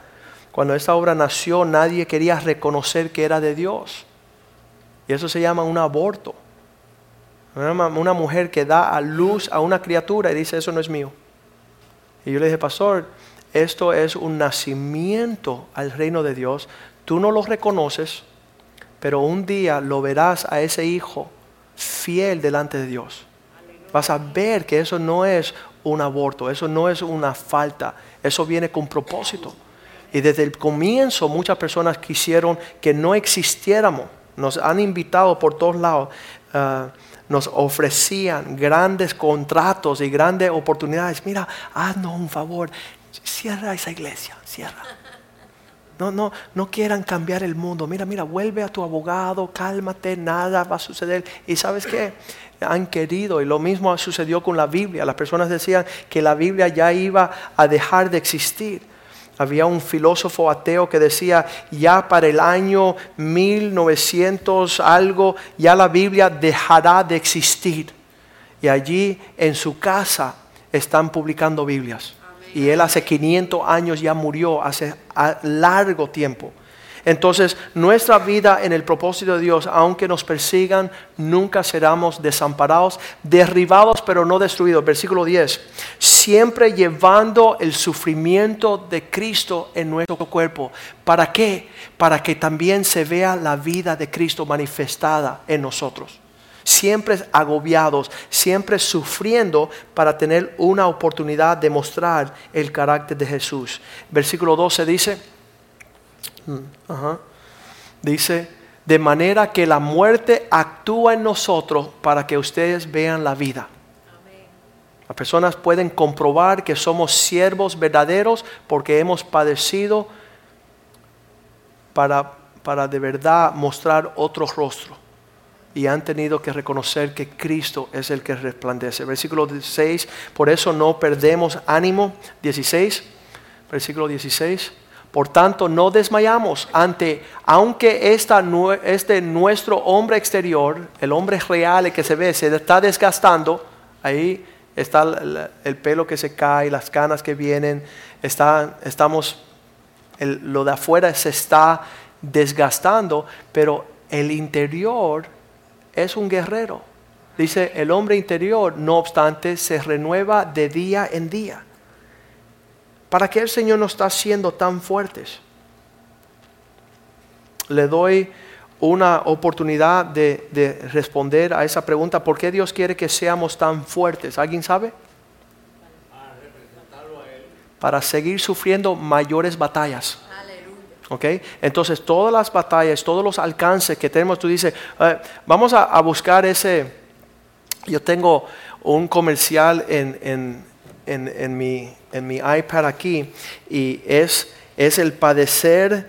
cuando esta obra nació, nadie quería reconocer que era de Dios. Y eso se llama un aborto. Una mujer que da a luz a una criatura y dice, eso no es mío. Y yo le dije, pastor, esto es un nacimiento al reino de Dios. Tú no lo reconoces, pero un día lo verás a ese hijo fiel delante de Dios. Vas a ver que eso no es un aborto, eso no es una falta, eso viene con propósito. Y desde el comienzo muchas personas quisieron que no existiéramos. Nos han invitado por todos lados. Ah, nos ofrecían grandes contratos y grandes oportunidades. Mira, haznos un favor. Cierra esa iglesia. Cierra. No, no, no quieran cambiar el mundo. Mira, mira, vuelve a tu abogado, cálmate, nada va a suceder. Y sabes qué? Han querido, y lo mismo sucedió con la Biblia. Las personas decían que la Biblia ya iba a dejar de existir. Había un filósofo ateo que decía, ya para el año 1900 algo, ya la Biblia dejará de existir. Y allí en su casa están publicando Biblias. Y él hace 500 años ya murió, hace largo tiempo. Entonces, nuestra vida en el propósito de Dios, aunque nos persigan, nunca seremos desamparados, derribados pero no destruidos. Versículo 10. Siempre llevando el sufrimiento de Cristo en nuestro cuerpo. ¿Para qué? Para que también se vea la vida de Cristo manifestada en nosotros siempre agobiados, siempre sufriendo para tener una oportunidad de mostrar el carácter de Jesús. Versículo 12 dice, Dice, de manera que la muerte actúa en nosotros para que ustedes vean la vida. Las personas pueden comprobar que somos siervos verdaderos porque hemos padecido para, para de verdad mostrar otro rostro. Y han tenido que reconocer que Cristo es el que resplandece. Versículo 16, por eso no perdemos ánimo. 16, versículo 16 por tanto, no desmayamos ante, aunque este nuestro hombre exterior, el hombre real, que se ve, se está desgastando, ahí está el, pelo que se cae, las canas que vienen, está, estamos, lo de afuera se está desgastando, pero el interior es un guerrero. Dice, el hombre interior, no obstante, se renueva de día en día. ¿Para qué el Señor nos está haciendo tan fuertes? Le doy una oportunidad de, responder a esa pregunta. ¿Por qué Dios quiere que seamos tan fuertes? ¿Alguien sabe? Para seguir sufriendo mayores batallas. ¿Ok? Entonces todas las batallas, todos los alcances que tenemos, tú dices, eh, vamos a, buscar ese, Yo tengo un comercial en, en, en, en mi, en mi iPad aquí y es, es el padecer,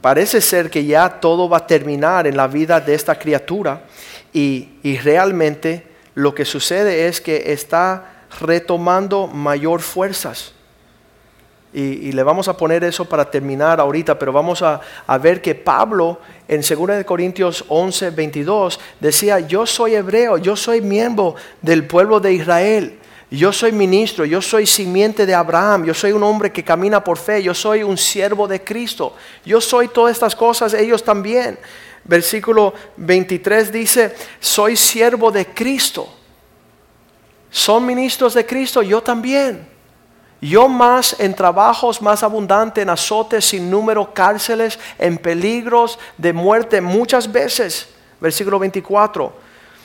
parece ser que ya todo va a terminar en la vida de esta criatura y, y realmente lo que sucede es que está retomando mayor fuerzas. Y, y le vamos a poner eso para terminar ahorita, pero vamos a, a ver que Pablo en 2 Corintios 11, 22 decía, yo soy hebreo, yo soy miembro del pueblo de Israel. Yo soy ministro, yo soy simiente de Abraham, yo soy un hombre que camina por fe, yo soy un siervo de Cristo, yo soy todas estas cosas, ellos también. Versículo 23 dice, soy siervo de Cristo. Son ministros de Cristo, yo también. Yo más en trabajos más abundantes, en azotes sin número, cárceles, en peligros de muerte muchas veces. Versículo 24.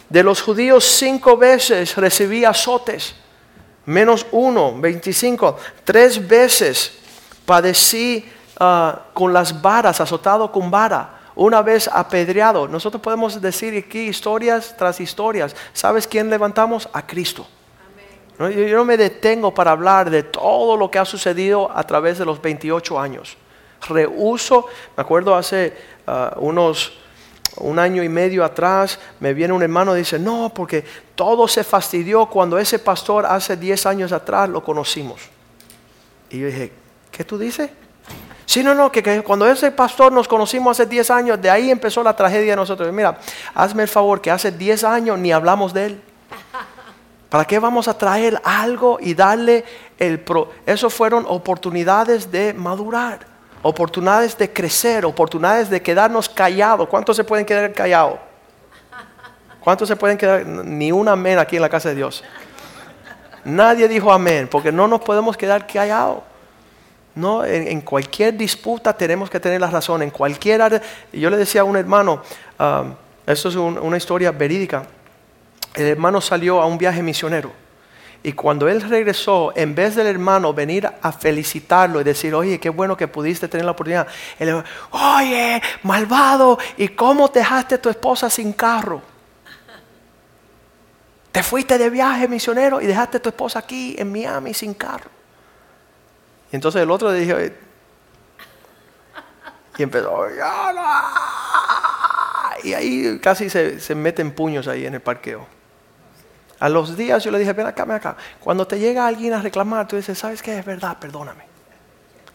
De los judíos cinco veces recibí azotes, menos uno, 25. Tres veces padecí ah, con las varas, azotado con vara. Una vez apedreado. Nosotros podemos decir aquí historias tras historias. ¿Sabes quién levantamos? A Cristo. yo no me detengo para hablar de todo lo que ha sucedido a través de los 28 años. Rehuso, me acuerdo hace ah, unos un año y medio atrás, me viene un hermano y dice, no, porque todo se fastidió cuando ese pastor hace 10 años atrás lo conocimos. Y yo dije, ¿qué tú dices? Sí, no, no, que, cuando ese pastor nos conocimos hace 10 años, de ahí empezó la tragedia de nosotros. Mira, hazme el favor que hace 10 años ni hablamos de él. ¿Para qué vamos a traer algo y darle el pro? Eso fueron oportunidades de madurar, oportunidades de crecer, oportunidades de quedarnos callados. ¿Cuántos se pueden quedar callados? ¿Cuántos se pueden quedar? Ni un amén aquí en la casa de Dios. Nadie dijo amén, porque no nos podemos quedar callados. No, en, cualquier disputa tenemos que tener la razón. En cualquier. Yo le decía a un hermano, um, esto es un- una historia verídica. El hermano salió a un viaje misionero. Y cuando él regresó, en vez del hermano venir a felicitarlo y decir, oye, qué bueno que pudiste tener la oportunidad, él le dijo, oye, malvado, ¿y cómo dejaste tu esposa sin carro? Te fuiste de viaje misionero y dejaste tu esposa aquí en Miami sin carro. Y entonces el otro le dijo, y empezó, y ahí casi se, se meten puños ahí en el parqueo. A los días yo le dije, ven acá, ven acá. Cuando te llega alguien a reclamar, tú dices, ¿sabes qué? Es verdad, perdóname.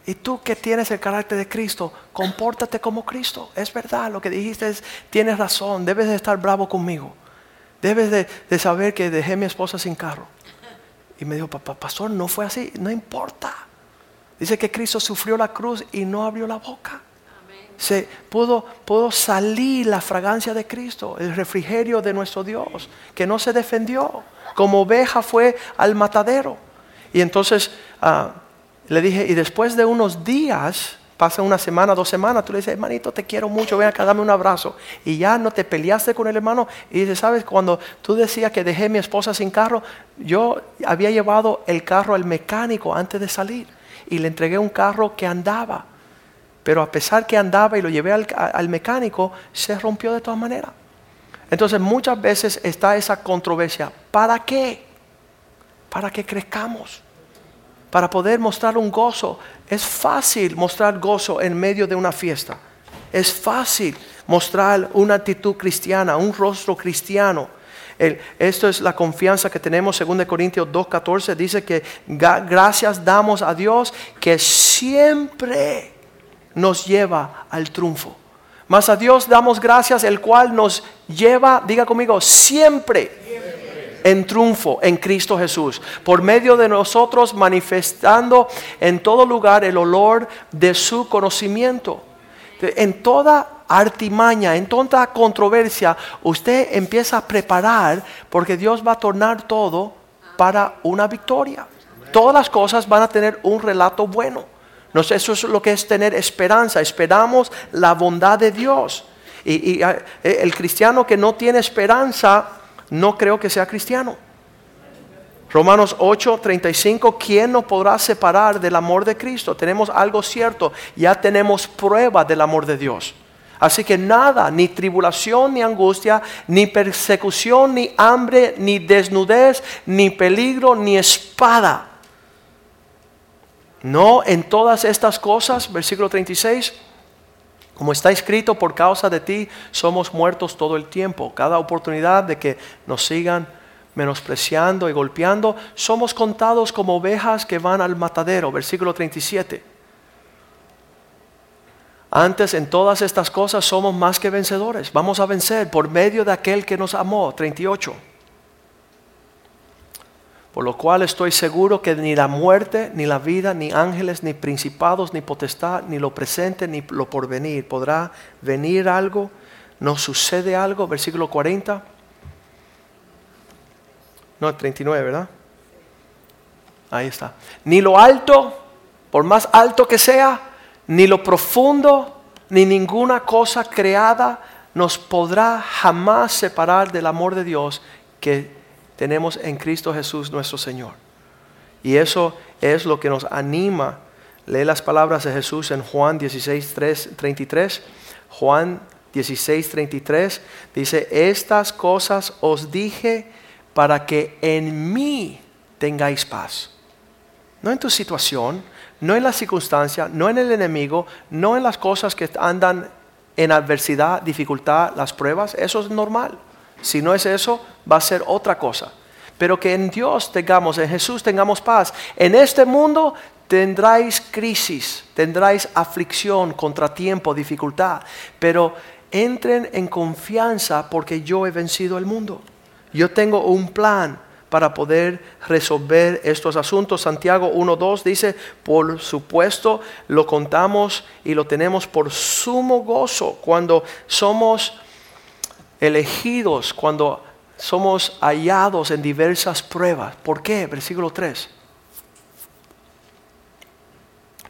Y tú que tienes el carácter de Cristo, compórtate como Cristo. Es verdad, lo que dijiste es, tienes razón, debes de estar bravo conmigo. Debes de, de saber que dejé mi esposa sin carro. Y me dijo, papá, pastor, no fue así, no importa. Dice que Cristo sufrió la cruz y no abrió la boca. Se pudo, pudo salir la fragancia de Cristo, el refrigerio de nuestro Dios, que no se defendió. Como oveja fue al matadero. Y entonces ah, le dije, y después de unos días, pasa una semana, dos semanas, tú le dices, hermanito, te quiero mucho, ven acá, dame un abrazo. Y ya no te peleaste con el hermano. Y dice, ¿sabes? Cuando tú decías que dejé a mi esposa sin carro, yo había llevado el carro al mecánico antes de salir. Y le entregué un carro que andaba. Pero a pesar que andaba y lo llevé al, al mecánico, se rompió de todas maneras. Entonces muchas veces está esa controversia. ¿Para qué? Para que crezcamos. Para poder mostrar un gozo. Es fácil mostrar gozo en medio de una fiesta. Es fácil mostrar una actitud cristiana, un rostro cristiano. Esto es la confianza que tenemos, 2 Corintios 2.14, dice que gracias damos a Dios que siempre nos lleva al triunfo. Mas a Dios damos gracias, el cual nos lleva, diga conmigo, siempre en triunfo en Cristo Jesús, por medio de nosotros manifestando en todo lugar el olor de su conocimiento. En toda artimaña, en toda controversia, usted empieza a preparar porque Dios va a tornar todo para una victoria. Todas las cosas van a tener un relato bueno. No sé, eso es lo que es tener esperanza. Esperamos la bondad de Dios. Y, y, eh, el cristiano que no tiene esperanza, no creo que sea cristiano. Romanos 8, 35, ¿quién nos podrá separar del amor de Cristo? Tenemos algo cierto, ya tenemos prueba del amor de Dios. Así que nada, ni tribulación, ni angustia, ni persecución, ni hambre, ni desnudez, ni peligro, ni espada. No en todas estas cosas, versículo 36, como está escrito, por causa de ti somos muertos todo el tiempo. Cada oportunidad de que nos sigan menospreciando y golpeando, somos contados como ovejas que van al matadero. Versículo 37. Antes en todas estas cosas somos más que vencedores. Vamos a vencer por medio de aquel que nos amó. 38. Por lo cual estoy seguro que ni la muerte, ni la vida, ni ángeles, ni principados, ni potestad, ni lo presente, ni lo porvenir podrá venir algo, no sucede algo. Versículo 40. No, 39, ¿verdad? Ahí está. Ni lo alto, por más alto que sea, ni lo profundo, ni ninguna cosa creada nos podrá jamás separar del amor de Dios que tenemos en Cristo Jesús nuestro Señor. Y eso es lo que nos anima. Lee las palabras de Jesús en Juan 16, 33. Juan 16, 33 dice, estas cosas os dije para que en mí tengáis paz. No en tu situación, no en la circunstancia, no en el enemigo, no en las cosas que andan en adversidad, dificultad, las pruebas, eso es normal. Si no es eso, va a ser otra cosa. Pero que en Dios tengamos, en Jesús tengamos paz. En este mundo tendráis crisis, tendráis aflicción, contratiempo, dificultad. Pero entren en confianza porque yo he vencido el mundo. Yo tengo un plan para poder resolver estos asuntos. Santiago 1.2 dice, por supuesto, lo contamos y lo tenemos por sumo gozo cuando somos elegidos, cuando somos hallados en diversas pruebas. ¿Por qué? Versículo 3.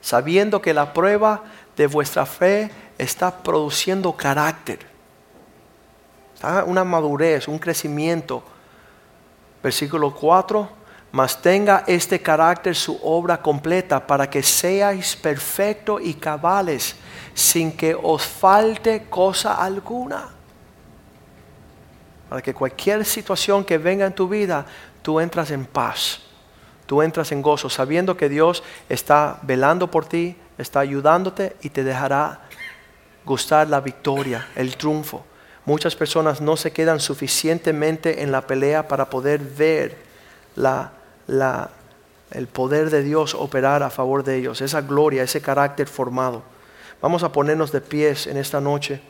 Sabiendo que la prueba de vuestra fe está produciendo carácter, una madurez, un crecimiento Versículo 4, mas tenga este carácter su obra completa para que seáis perfectos y cabales sin que os falte cosa alguna. Para que cualquier situación que venga en tu vida, tú entras en paz, tú entras en gozo, sabiendo que Dios está velando por ti, está ayudándote y te dejará gustar la victoria, el triunfo. Muchas personas no se quedan suficientemente en la pelea para poder ver el poder de Dios operar a favor de ellos, esa gloria, ese carácter formado. Vamos a ponernos de pies en esta noche.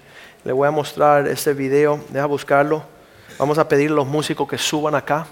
Le voy a mostrar este video, deja buscarlo. Vamos a pedir a los músicos que suban acá.